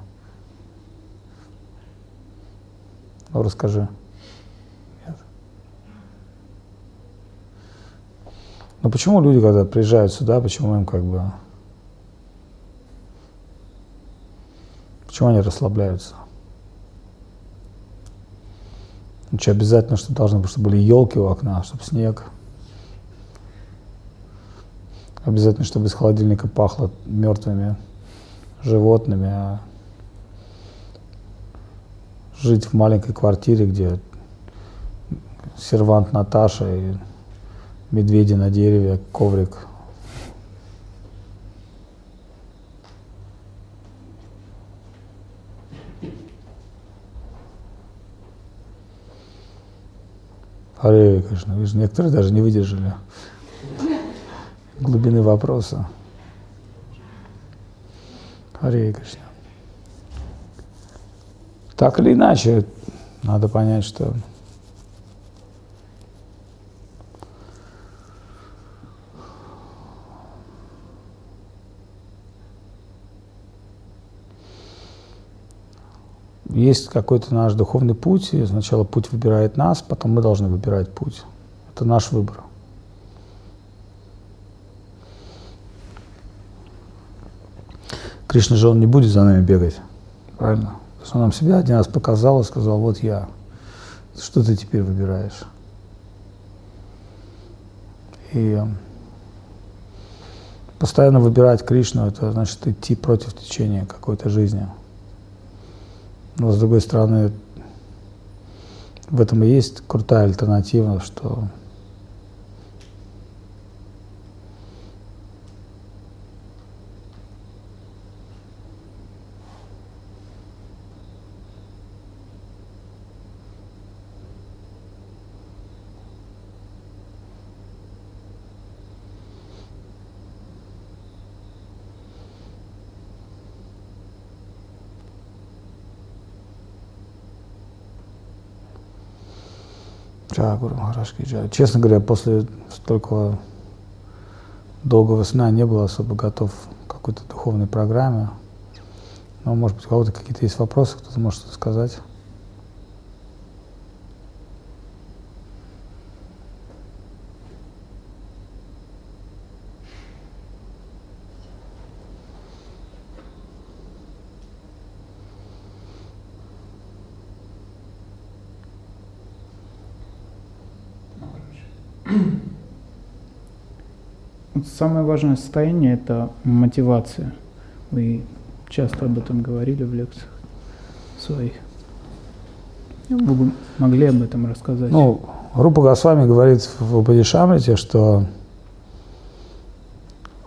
Ну, расскажи. Нет. Но почему люди, когда приезжают сюда, почему им как бы... Почему они расслабляются? Ну, что, обязательно, чтобы должны быть, чтобы были елки у окна, чтобы снег, Обязательно, чтобы из холодильника пахло мертвыми животными. А жить в маленькой квартире, где сервант Наташа и медведи на дереве, коврик. Харе, конечно, видишь, некоторые даже не выдержали глубины вопроса. Харе Кришна. Так или иначе, надо понять, что есть какой-то наш духовный путь, и сначала путь выбирает нас, потом мы должны выбирать путь. Это наш выбор. Кришна же он не будет за нами бегать, правильно? Потому что он нам себя один раз показал и сказал, вот я, что ты теперь выбираешь? И постоянно выбирать Кришну, это значит идти против течения какой-то жизни. Но с другой стороны, в этом и есть крутая альтернатива, что Махарашки Джай. Честно говоря, после столько долгого сна не был особо готов к какой-то духовной программе. Но, может быть, у кого-то какие-то есть вопросы, кто-то может сказать. Самое важное состояние – это мотивация. Вы часто об этом говорили в лекциях своих. Вы могли об этом рассказать? Ну, Рупа Госвами говорит в Упадишамрите, что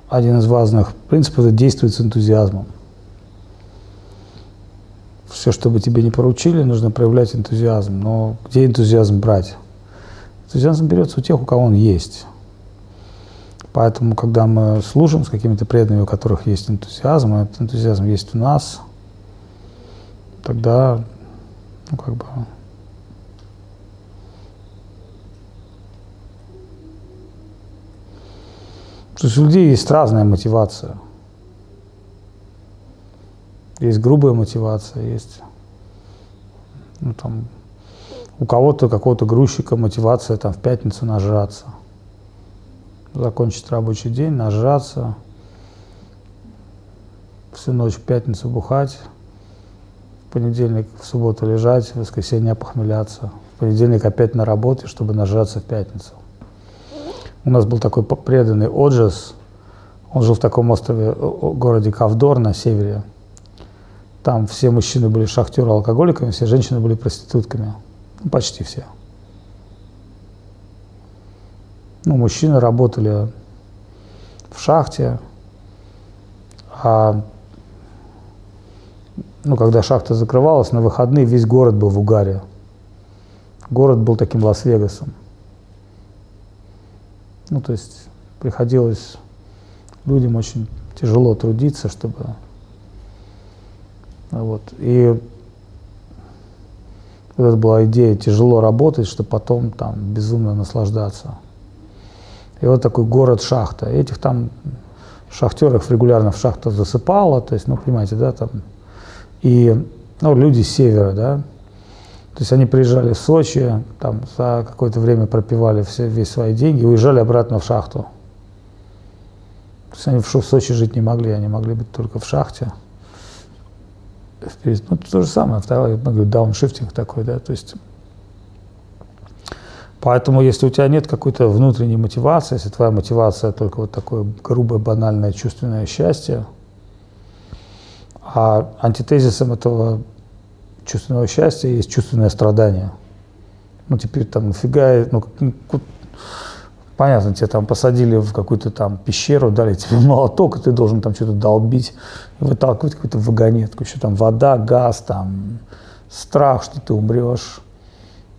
один из важных принципов – это действовать с энтузиазмом. Все, что бы тебе не поручили, нужно проявлять энтузиазм. Но где энтузиазм брать? Энтузиазм берется у тех, у кого он есть. Поэтому, когда мы служим с какими-то преданными, у которых есть энтузиазм, а этот энтузиазм есть у нас, тогда, ну, как бы, То есть у людей есть разная мотивация. Есть грубая мотивация, есть ну, там, у кого-то, какого-то грузчика мотивация там, в пятницу нажраться – закончить рабочий день, нажраться, всю ночь в пятницу бухать, в понедельник, в субботу лежать, в воскресенье похмеляться, в понедельник опять на работе, чтобы нажраться в пятницу. У нас был такой преданный Оджес, он жил в таком острове, городе Кавдор на севере. Там все мужчины были шахтеры алкоголиками, все женщины были проститутками. Ну, почти все. Ну, мужчины работали в шахте, а ну, когда шахта закрывалась, на выходные весь город был в угаре. Город был таким Лас-Вегасом. Ну, то есть приходилось людям очень тяжело трудиться, чтобы... Вот. И это была идея тяжело работать, чтобы потом там безумно наслаждаться. И вот такой город-шахта. Этих там шахтеров регулярно в шахту засыпало, то есть, ну, понимаете, да, там. И, ну, люди с севера, да, то есть они приезжали в Сочи, там за какое-то время пропивали все, весь свои деньги и уезжали обратно в шахту. То есть они в Сочи жить не могли, они могли быть только в шахте. Ну, то же самое, второй, дауншифтинг такой, да, то есть Поэтому, если у тебя нет какой-то внутренней мотивации, если твоя мотивация только вот такое грубое, банальное чувственное счастье, а антитезисом этого чувственного счастья есть чувственное страдание. Ну, теперь там нафига, ну, ну понятно, тебя там посадили в какую-то там пещеру, дали тебе молоток, и ты должен там что-то долбить, выталкивать какую-то вагонетку, еще там вода, газ, там страх, что ты умрешь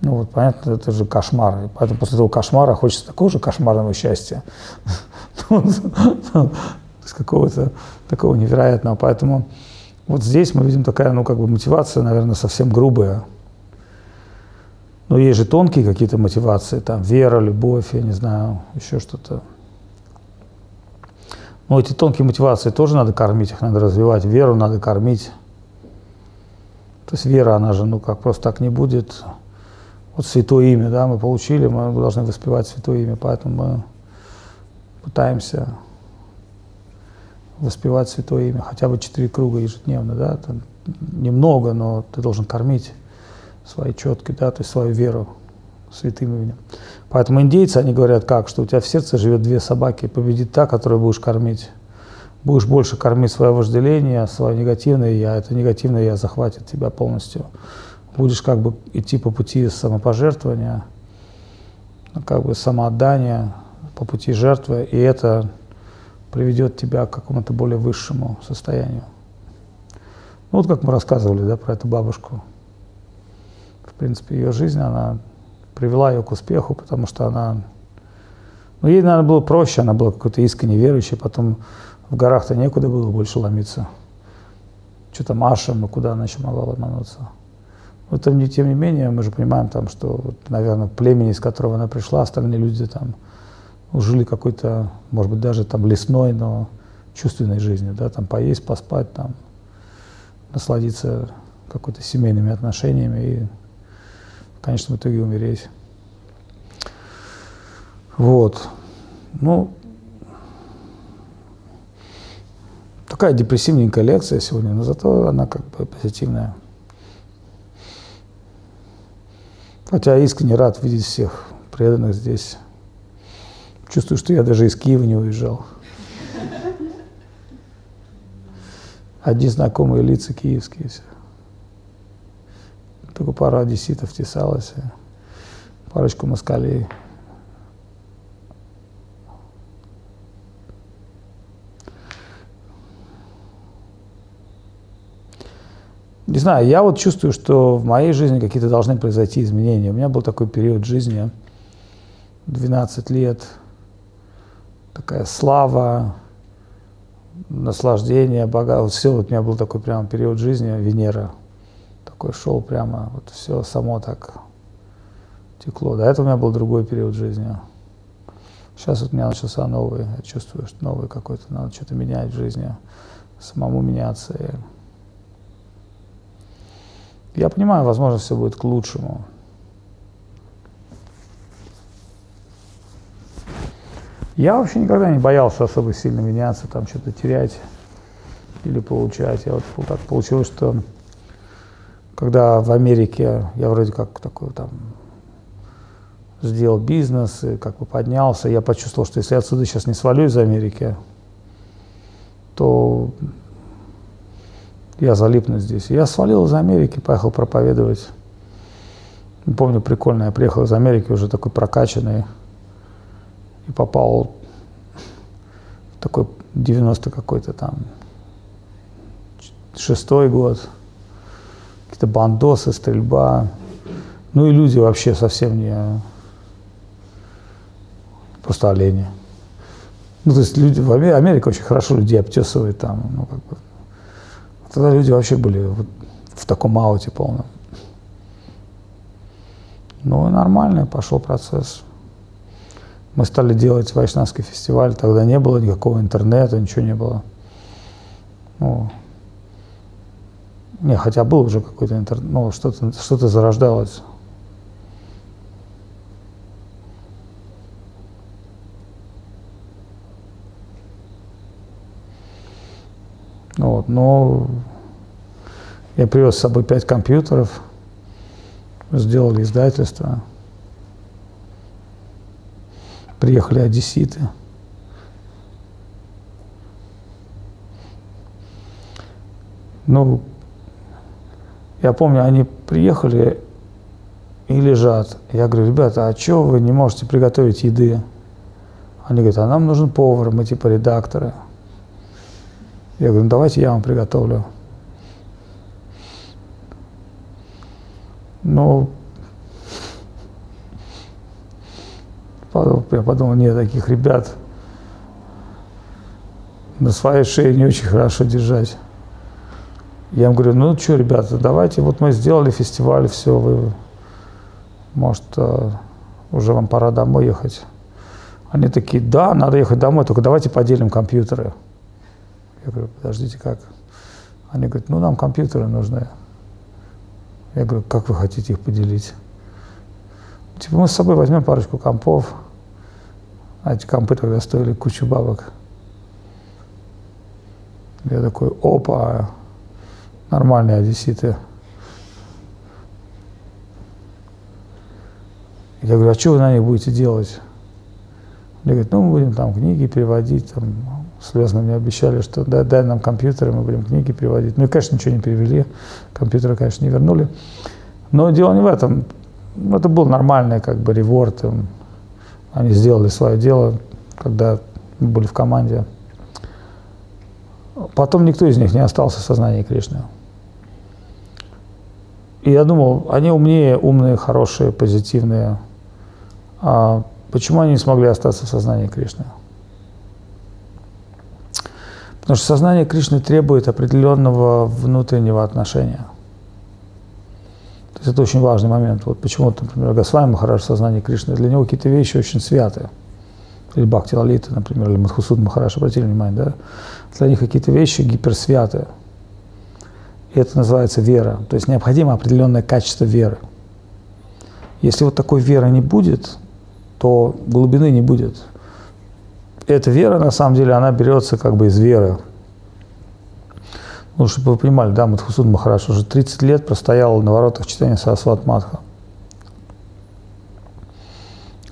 Ну вот, понятно, это же кошмар. И поэтому после этого кошмара хочется такого же кошмарного счастья. С какого-то такого невероятного. Поэтому вот здесь мы видим такая, ну, как бы мотивация, наверное, совсем грубая. Но есть же тонкие какие-то мотивации, там, вера, любовь, я не знаю, еще что-то. Но эти тонкие мотивации тоже надо кормить, их надо развивать. Веру надо кормить. То есть вера, она же, ну, как просто так не будет. Вот святое имя, да, мы получили, мы должны воспевать святое имя, поэтому мы пытаемся воспевать святое имя, хотя бы четыре круга ежедневно, да, это немного, но ты должен кормить свои четкие, да, то есть свою веру святым именем. Поэтому индейцы, они говорят как, что у тебя в сердце живет две собаки, победит та, которую будешь кормить. Будешь больше кормить свое вожделение, свое негативное я, это негативное я захватит тебя полностью. Будешь как бы идти по пути самопожертвования, как бы самоотдания, по пути жертвы, и это приведет тебя к какому-то более высшему состоянию. Ну, вот как мы рассказывали да, про эту бабушку. В принципе, ее жизнь, она привела ее к успеху, потому что она... Ну, ей, наверное, было проще, она была какой-то искренне верующей, потом в горах-то некуда было больше ломиться. Что-то Маша, ну куда она еще могла ломануться? Но тем не, тем не менее, мы же понимаем, там, что, вот, наверное, племени, из которого она пришла, остальные люди там жили какой-то, может быть, даже там лесной, но чувственной жизнью, да, там поесть, поспать, там, насладиться какой-то семейными отношениями и в конечном итоге умереть. Вот. Ну, такая депрессивненькая лекция сегодня, но зато она как бы позитивная. Хотя искренне рад видеть всех преданных здесь. Чувствую, что я даже из Киева не уезжал. Одни знакомые лица киевские все. Только пара одесситов тесалась, парочку москалей. Не знаю, я вот чувствую, что в моей жизни какие-то должны произойти изменения. У меня был такой период жизни, 12 лет – такая слава, наслаждение, богатство. Вот все, вот у меня был такой прям период жизни, Венера. Такой шел прямо, вот все само так текло. До этого у меня был другой период жизни. Сейчас вот у меня начался новый, я чувствую, что новый какой-то, надо что-то менять в жизни, самому меняться. Я понимаю, возможно, все будет к лучшему. Я вообще никогда не боялся особо сильно меняться, там что-то терять или получать. Я вот так получилось, что когда в Америке я вроде как такой там сделал бизнес и как бы поднялся, я почувствовал, что если я отсюда сейчас не свалю из Америки, то я залипну здесь. я свалил из Америки, поехал проповедовать. Помню, прикольно, я приехал из Америки уже такой прокачанный, и попал в такой 90 какой-то там шестой год, какие-то бандосы, стрельба. Ну и люди вообще совсем не... Просто олени. Ну, то есть люди в Америке, Америка очень хорошо людей обтесывает там. Ну, как бы. Тогда люди вообще были вот в таком ауте полном. Ну, нормально, пошел процесс. Мы стали делать вайшнавский фестиваль, тогда не было никакого интернета, ничего не было. Ну, не, хотя был уже какой-то интернет, ну, что-то что зарождалось. Вот, но я привез с собой пять компьютеров, сделали издательство. приехали одесситы. Ну, я помню, они приехали и лежат. Я говорю, ребята, а что вы не можете приготовить еды? Они говорят, а нам нужен повар, мы типа редакторы. Я говорю, ну давайте я вам приготовлю. Ну, Я подумал, нет, таких ребят на своей шее не очень хорошо держать. Я им говорю, ну что, ребята, давайте, вот мы сделали фестиваль, все, вы, может, э, уже вам пора домой ехать. Они такие, да, надо ехать домой, только давайте поделим компьютеры. Я говорю, подождите, как? Они говорят, ну нам компьютеры нужны. Я говорю, как вы хотите их поделить? Типа мы с собой возьмем парочку компов, а эти компы тогда стоили кучу бабок. Я такой, опа, нормальные одесситы. Я говорю, а что вы на них будете делать? Они говорят, ну мы будем там книги переводить, там слезно мне обещали, что дай, дай нам компьютеры, мы будем книги переводить. Ну и, конечно, ничего не перевели, компьютеры, конечно, не вернули. Но дело не в этом. Это был нормальный как бы реворд. Они сделали свое дело, когда мы были в команде. Потом никто из них не остался в сознании Кришны. И я думал, они умнее, умные, хорошие, позитивные. А почему они не смогли остаться в сознании Кришны? Потому что сознание Кришны требует определенного внутреннего отношения. То есть это очень важный момент. Вот почему, например, Госвами Махарадж сознание Кришны, для него какие-то вещи очень святые или Бхакти Лалита, например, или Мадхусуд Махараш, обратили внимание, да? Для них какие-то вещи гиперсвятые. И это называется вера. То есть необходимо определенное качество веры. Если вот такой веры не будет, то глубины не будет. Эта вера, на самом деле, она берется как бы из веры. Ну, чтобы вы понимали, да, Мадхусуд Махараш уже 30 лет простоял на воротах читания Сарасват Мадха.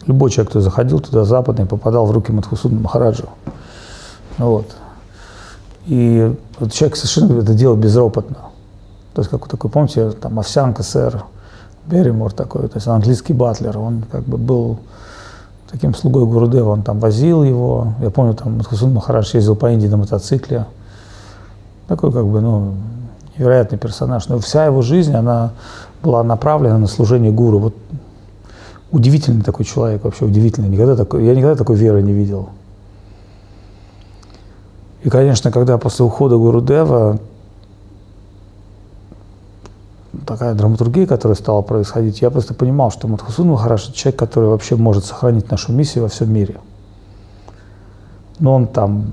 Любой человек, кто заходил туда, западный, попадал в руки Мадхусуна Махараджа. Вот. И вот человек совершенно это делал безропотно. То есть, как такой, помните, там овсянка, сэр, Берримор такой, то есть английский батлер, он как бы был таким слугой Гурудева, он там возил его. Я помню, там Мадхусун Махарадж ездил по Индии на мотоцикле. Такой как бы, ну, невероятный персонаж. Но вся его жизнь, она была направлена на служение гуру. Вот удивительный такой человек, вообще удивительный. Никогда такой, я никогда такой веры не видел. И, конечно, когда после ухода Гурудева такая драматургия, которая стала происходить, я просто понимал, что Мадхусун Махараш – человек, который вообще может сохранить нашу миссию во всем мире. Но он там,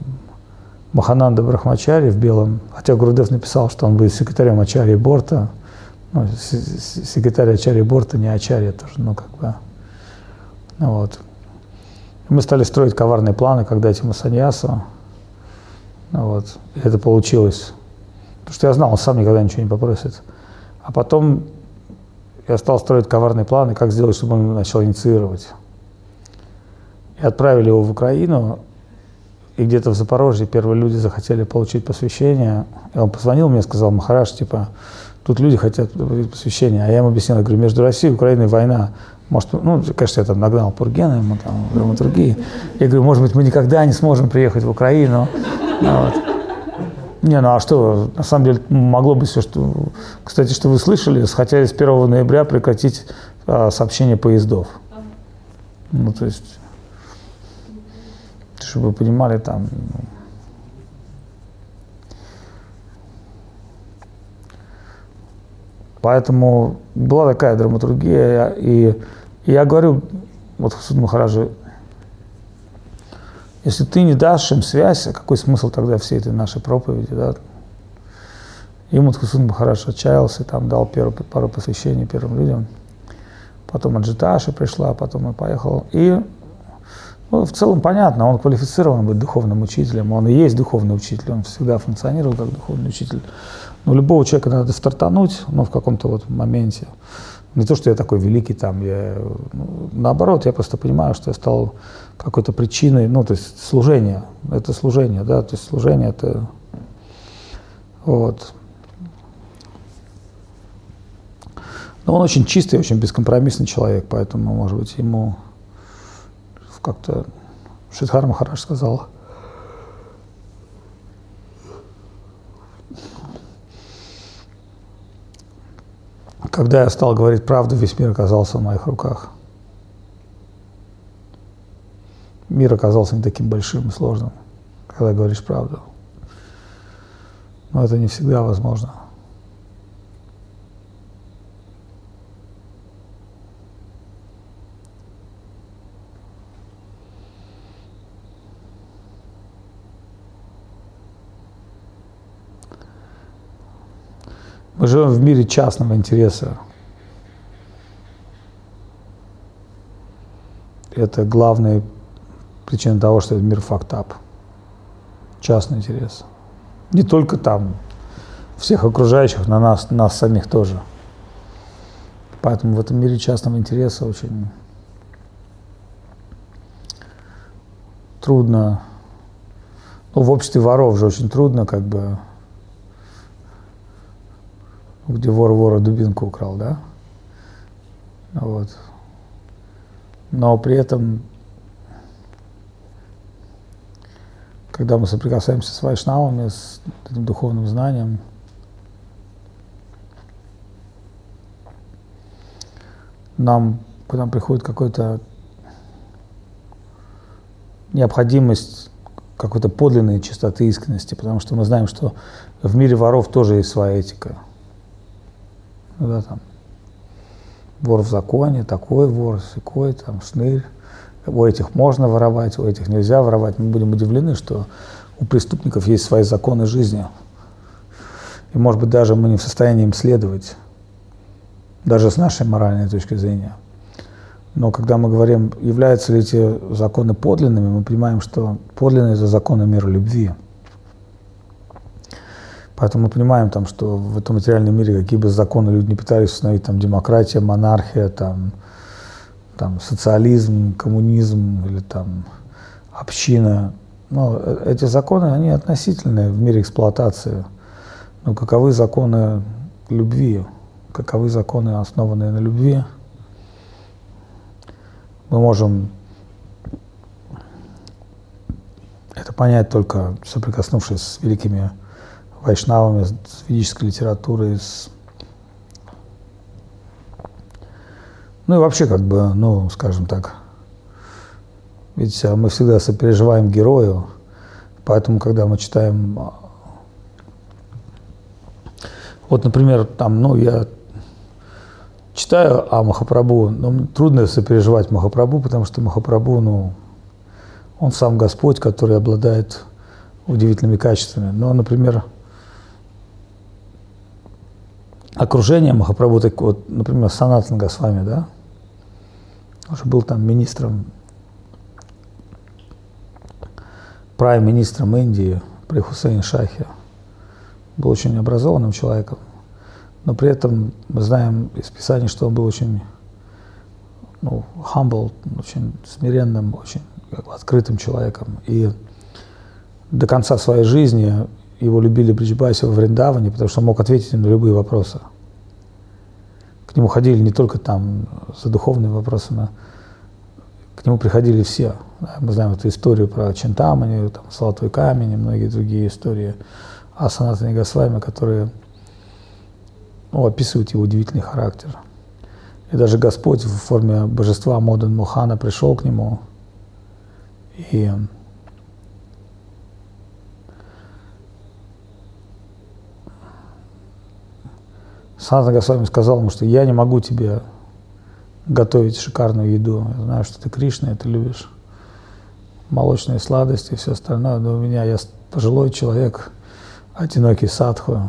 Махананда Брахмачари в белом, хотя Гурудев написал, что он будет секретарем Ачари Борта, ну, секретарь Ачари Борта, не Ачари тоже, ну, как бы, вот. И мы стали строить коварные планы, когда этим саньясу. Вот. И это получилось. Потому что я знал, он сам никогда ничего не попросит. А потом я стал строить коварные планы, как сделать, чтобы он начал инициировать. И отправили его в Украину, и где-то в Запорожье первые люди захотели получить посвящение. И он позвонил мне, сказал, Махараш, типа, тут люди хотят посвящения. А я ему объяснил, я говорю, между Россией и Украиной война. Может, ну, конечно, я там нагнал Пургена ему, там, драматургии. Я говорю, может быть, мы никогда не сможем приехать в Украину. Вот. Не, ну а что, на самом деле могло быть все, что... Кстати, что вы слышали, хотели с 1 ноября прекратить а, сообщение поездов. Ну, то есть, чтобы вы понимали, там... Ну, Поэтому была такая драматургия, и я говорю, вот Хасуд Махараджи, если ты не дашь им связь, а какой смысл тогда всей этой нашей проповеди, да? И Мудхусун Махарадж отчаялся, там дал первую, пару посвящений первым людям. Потом Аджиташа пришла, потом он поехал. И ну, в целом понятно, он квалифицирован быть духовным учителем, он и есть духовный учитель, он всегда функционировал как духовный учитель. Но любого человека надо стартануть, ну, в каком-то вот моменте. Не то, что я такой великий там, я, ну, наоборот, я просто понимаю, что я стал какой-то причиной, ну, то есть служение, это служение, да, то есть служение это, вот. Но он очень чистый, очень бескомпромиссный человек, поэтому, может быть, ему как-то Шидхар Махараш сказал, Когда я стал говорить правду, весь мир оказался в моих руках. Мир оказался не таким большим и сложным, когда говоришь правду. Но это не всегда возможно. Мы живем в мире частного интереса. Это главная причина того, что этот мир фактап. Частный интерес. Не только там, всех окружающих, на нас, нас самих тоже. Поэтому в этом мире частного интереса очень трудно, ну, в обществе воров же очень трудно как бы где вор вора дубинку украл, да? Вот. Но при этом, когда мы соприкасаемся с вайшнавами, с этим духовным знанием, нам, к нам приходит какой-то необходимость какой-то подлинной чистоты искренности, потому что мы знаем, что в мире воров тоже есть своя этика – да, там, вор в законе, такой вор, секой, там, шнырь. У этих можно воровать, у этих нельзя воровать. Мы будем удивлены, что у преступников есть свои законы жизни. И, может быть, даже мы не в состоянии им следовать, даже с нашей моральной точки зрения. Но когда мы говорим, являются ли эти законы подлинными, мы понимаем, что подлинные – это законы мира любви – Поэтому мы понимаем, там, что в этом материальном мире, какие бы законы люди не пытались установить, там, демократия, монархия, там, там, социализм, коммунизм или там, община, но э, эти законы, они относительные в мире эксплуатации. Но каковы законы любви? Каковы законы, основанные на любви? Мы можем это понять только соприкоснувшись с великими вайшнавами, с ведической литературой, с... ну и вообще как бы, ну, скажем так, ведь а, мы всегда сопереживаем герою, поэтому, когда мы читаем, а, вот, например, там, ну, я читаю о Махапрабху, но трудно сопереживать Махапрабху, потому что Махапрабху, ну, он сам Господь, который обладает удивительными качествами. Но, например, окружение Махапрабху, так вот, например, Санатан Госвами, да, уже был там министром, прайм-министром Индии при Хусейн Шахе, был очень образованным человеком, но при этом мы знаем из Писаний, что он был очень ну, humble, очень смиренным, очень открытым человеком. И до конца своей жизни его любили Бриджбаси во Вриндаване, потому что он мог ответить на любые вопросы. К нему ходили не только там за духовными вопросами, к нему приходили все. Мы знаем эту историю про Чентамани, там, Золотой камень и многие другие истории о Санатане Госвами, которые ну, описывают его удивительный характер. И даже Господь в форме божества Модан Мухана пришел к нему и Санатана Госвами сказал ему, что я не могу тебе готовить шикарную еду. Я знаю, что ты Кришна, и ты любишь молочные сладости и все остальное, но у меня я пожилой человек, одинокий садху,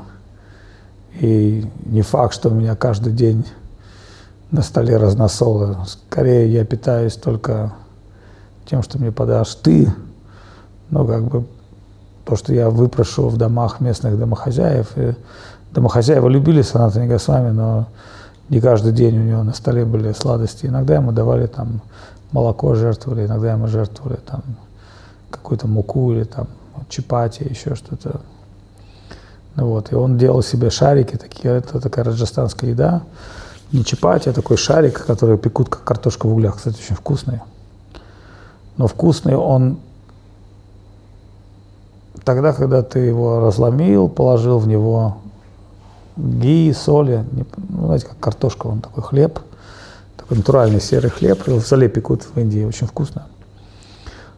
и не факт, что у меня каждый день на столе разносолы. Скорее я питаюсь только тем, что мне подашь ты, но как бы то, что я выпрошу в домах местных домохозяев, и Домохозяева любили Санатани Госвами, но не каждый день у него на столе были сладости. Иногда ему давали там молоко жертвовали, иногда ему жертвовали там какую-то муку или там чапати, еще что-то. Ну вот, и он делал себе шарики такие, это такая раджастанская еда, не чапати, а такой шарик, который пекут как картошка в углях, кстати, очень вкусный. Но вкусный он тогда, когда ты его разломил, положил в него ги, соли, ну, знаете, как картошка, он такой хлеб, такой натуральный серый хлеб, его в зале пекут в Индии, очень вкусно.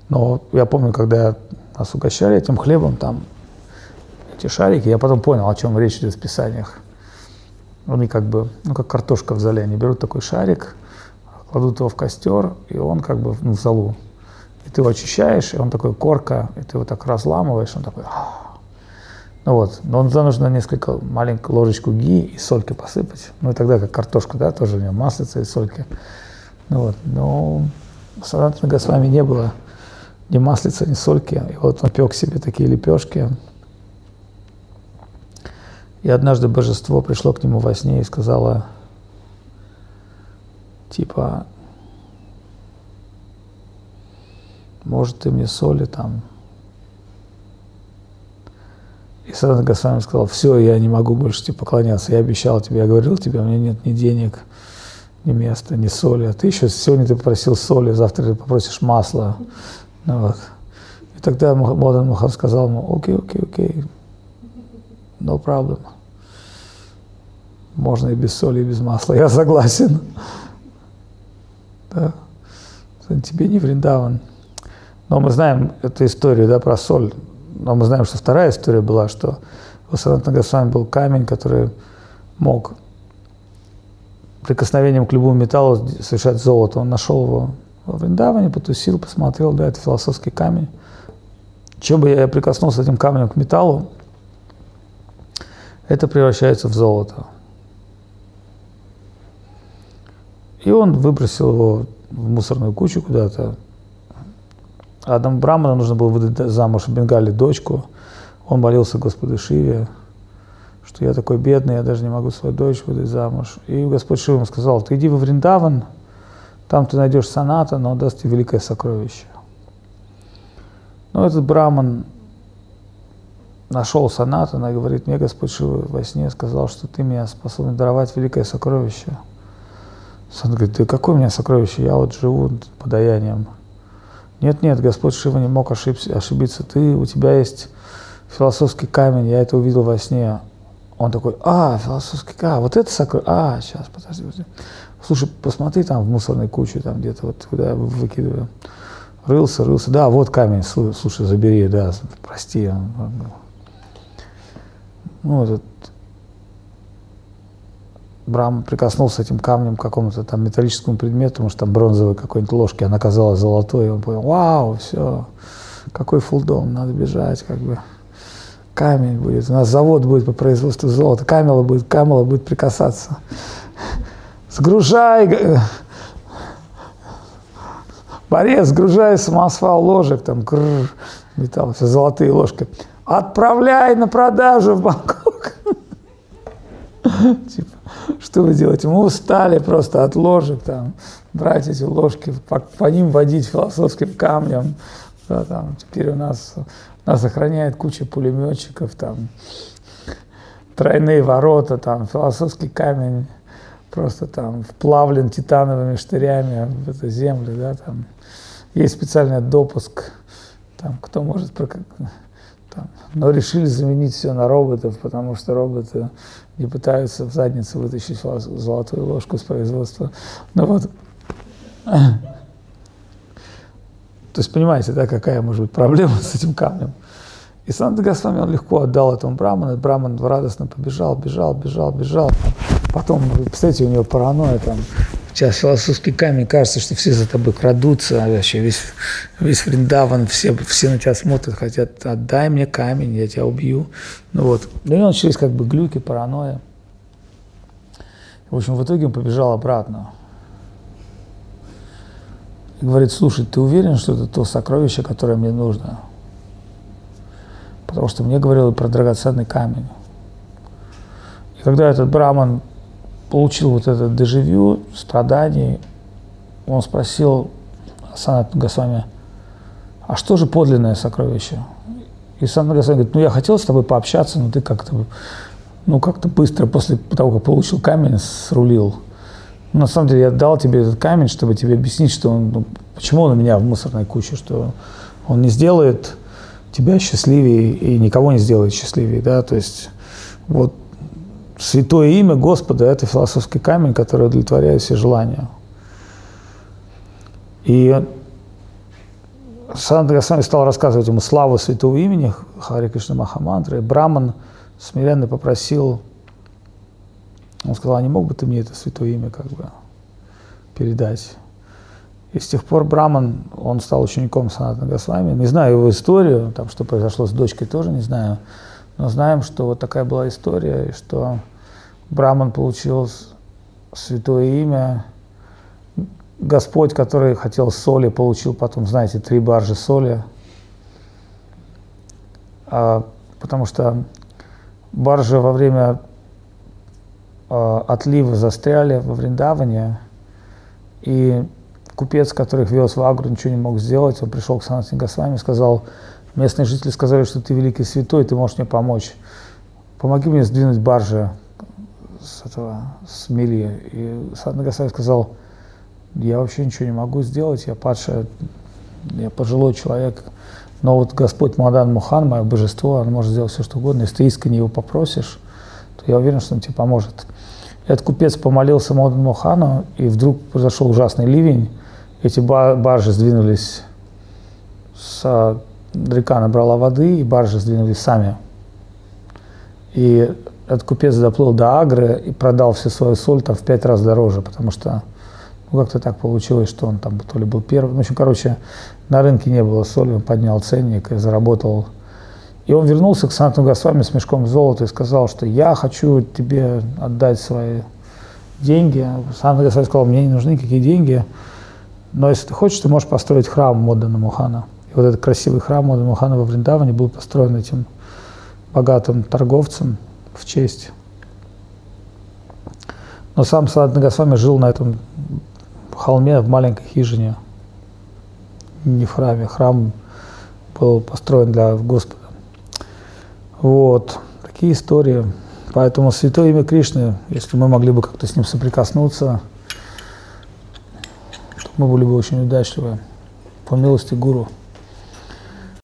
Но я помню, когда нас угощали этим хлебом, там эти шарики, я потом понял, о чем речь идет в Писаниях. Они как бы, ну как картошка в зале, они берут такой шарик, кладут его в костер, и он как бы ну, в залу. И ты его очищаешь, и он такой корка, и ты его так разламываешь, он такой... Ну вот, но туда нужно несколько маленькую ложечку ги и сольки посыпать. Ну и тогда как картошка, да, тоже у нее маслица и сольки. Ну вот, но Санатана Госвами не было ни маслица, ни сольки. И вот он пек себе такие лепешки. И однажды божество пришло к нему во сне и сказала, типа, может, ты мне соли там. И Санатана Госвами сказал, все, я не могу больше тебе поклоняться. Я обещал тебе, я говорил тебе, у меня нет ни денег, ни места, ни соли. А ты еще сегодня ты попросил соли, завтра ты попросишь масла. Ну, вот. И тогда Модан Махан сказал ему, окей, окей, окей, no problem. Можно и без соли, и без масла, я согласен. Да. Тебе не Вриндаван. Но мы знаем эту историю да, про соль. Но мы знаем, что вторая история была, что у Санатана Госвами был камень, который мог прикосновением к любому металлу совершать золото. Он нашел его во Вриндаване, потусил, посмотрел, да, это философский камень. Чем бы я прикоснулся этим камнем к металлу, это превращается в золото. И он выбросил его в мусорную кучу куда-то. Адам Браману нужно было выдать замуж в Бенгале дочку. Он молился Господу Шиве, что я такой бедный, я даже не могу свою дочь выдать замуж. И Господь Шива ему сказал, ты иди во Вриндаван, там ты найдешь соната, но он даст тебе великое сокровище. Но этот браман нашел санатана и говорит, мне Господь Шива во сне сказал, что ты меня способен даровать великое сокровище. Сан говорит, ты какое у меня сокровище? Я вот живу подаянием. Нет, нет, Господь Шива не мог ошибся, ошибиться. Ты, у тебя есть философский камень, я это увидел во сне. Он такой, а, философский камень, вот это сокровище, а, сейчас, подожди, подожди. Слушай, посмотри там в мусорной куче, там где-то вот куда я выкидываю. Рылся, рылся. Да, вот камень, слушай, забери, да, прости. Ну, этот Брам прикоснулся этим камнем к какому-то там металлическому предмету, что там бронзовой какой-нибудь ложки, она казалась золотой, и он понял, вау, все, какой фулдом, надо бежать, как бы камень будет, у нас завод будет по производству золота, камела будет, камела будет прикасаться сгружай, Борец, сгружай самосвал ложек, там, гррр, металл, все золотые ложки. Отправляй на продажу в Бангкок. Типа, что вы делаете? Мы устали просто от ложек, там, брать эти ложки, по, по ним водить философским камнем. Да, там, теперь у нас, нас охраняет куча пулеметчиков, там, тройные ворота, там, философский камень просто там вплавлен титановыми штырями в эту землю, да, там есть специальный допуск, там кто может, там, но решили заменить все на роботов, потому что роботы не пытаются в задницу вытащить золотую ложку с производства. Ну вот, то есть понимаете, да, какая может быть проблема с этим камнем. И Санта Госвами он легко отдал этому браману, браман радостно побежал, бежал, бежал, бежал. Потом, представляете, у него паранойя там, сейчас философский камень, кажется, что все за тобой крадутся, а вообще весь, весь Вриндаван, все, все на тебя смотрят, хотят, отдай мне камень, я тебя убью. Ну вот, ну и он через как бы глюки, паранойя. В общем, в итоге он побежал обратно. И говорит, слушай, ты уверен, что это то сокровище, которое мне нужно? Потому что мне говорил про драгоценный камень. И когда этот браман получил вот это дежавю, страданий, он спросил Санат Госвами, а что же подлинное сокровище? И Санат Госвами говорит, ну я хотел с тобой пообщаться, но ты как-то ну, как-то быстро после того, как получил камень, срулил. Но на самом деле я дал тебе этот камень, чтобы тебе объяснить, что он, ну, почему он у меня в мусорной куче, что он не сделает тебя счастливее и никого не сделает счастливее, да, то есть вот Святое имя Господа – это философский камень, который удовлетворяет все желания. И Санат Госвами стал рассказывать ему славу святого имени Хари Кришна Махамантры. И Браман смиренно попросил, он сказал, а не мог бы ты мне это святое имя как бы передать? И с тех пор Браман, он стал учеником Санатана Госвами. Не знаю его историю, там, что произошло с дочкой, тоже не знаю. Но знаем, что вот такая была история, и что Браман получил святое имя. Господь, который хотел соли, получил потом, знаете, три баржи соли. А, потому что баржи во время а, отлива застряли во Вриндаване, и купец, который их вез в Агру, ничего не мог сделать. Он пришел к Санатане Госвами и сказал, местные жители сказали, что ты великий святой, ты можешь мне помочь. Помоги мне сдвинуть баржи с этого, с мели. И Санатана Госвами сказал, я вообще ничего не могу сделать, я падшая, я пожилой человек, но вот Господь Мадан Мухан, мое божество, он может сделать все, что угодно. Если ты искренне его попросишь, то я уверен, что он тебе поможет. Этот купец помолился Мадан Мухану, и вдруг произошел ужасный ливень. Эти баржи сдвинулись, с, река набрала воды, и баржи сдвинулись сами. И этот купец доплыл до Агры и продал всю свою соль там в пять раз дороже, потому что ну, как-то так получилось, что он там то ли был первым. В общем, короче, на рынке не было соли, он поднял ценник и заработал. И он вернулся к Санату Госвами с мешком золота и сказал, что я хочу тебе отдать свои деньги. Санат Госвами сказал, мне не нужны никакие деньги, но если ты хочешь, ты можешь построить храм Модана Мухана. И вот этот красивый храм Модана Мухана во Вриндаване был построен этим богатым торговцем в честь. Но сам Санат Госвами жил на этом холме, в маленькой хижине, не в храме. Храм был построен для Господа. Вот, такие истории. Поэтому святое имя Кришны, если мы могли бы как-то с ним соприкоснуться, то мы были бы очень удачливы. По милости Гуру.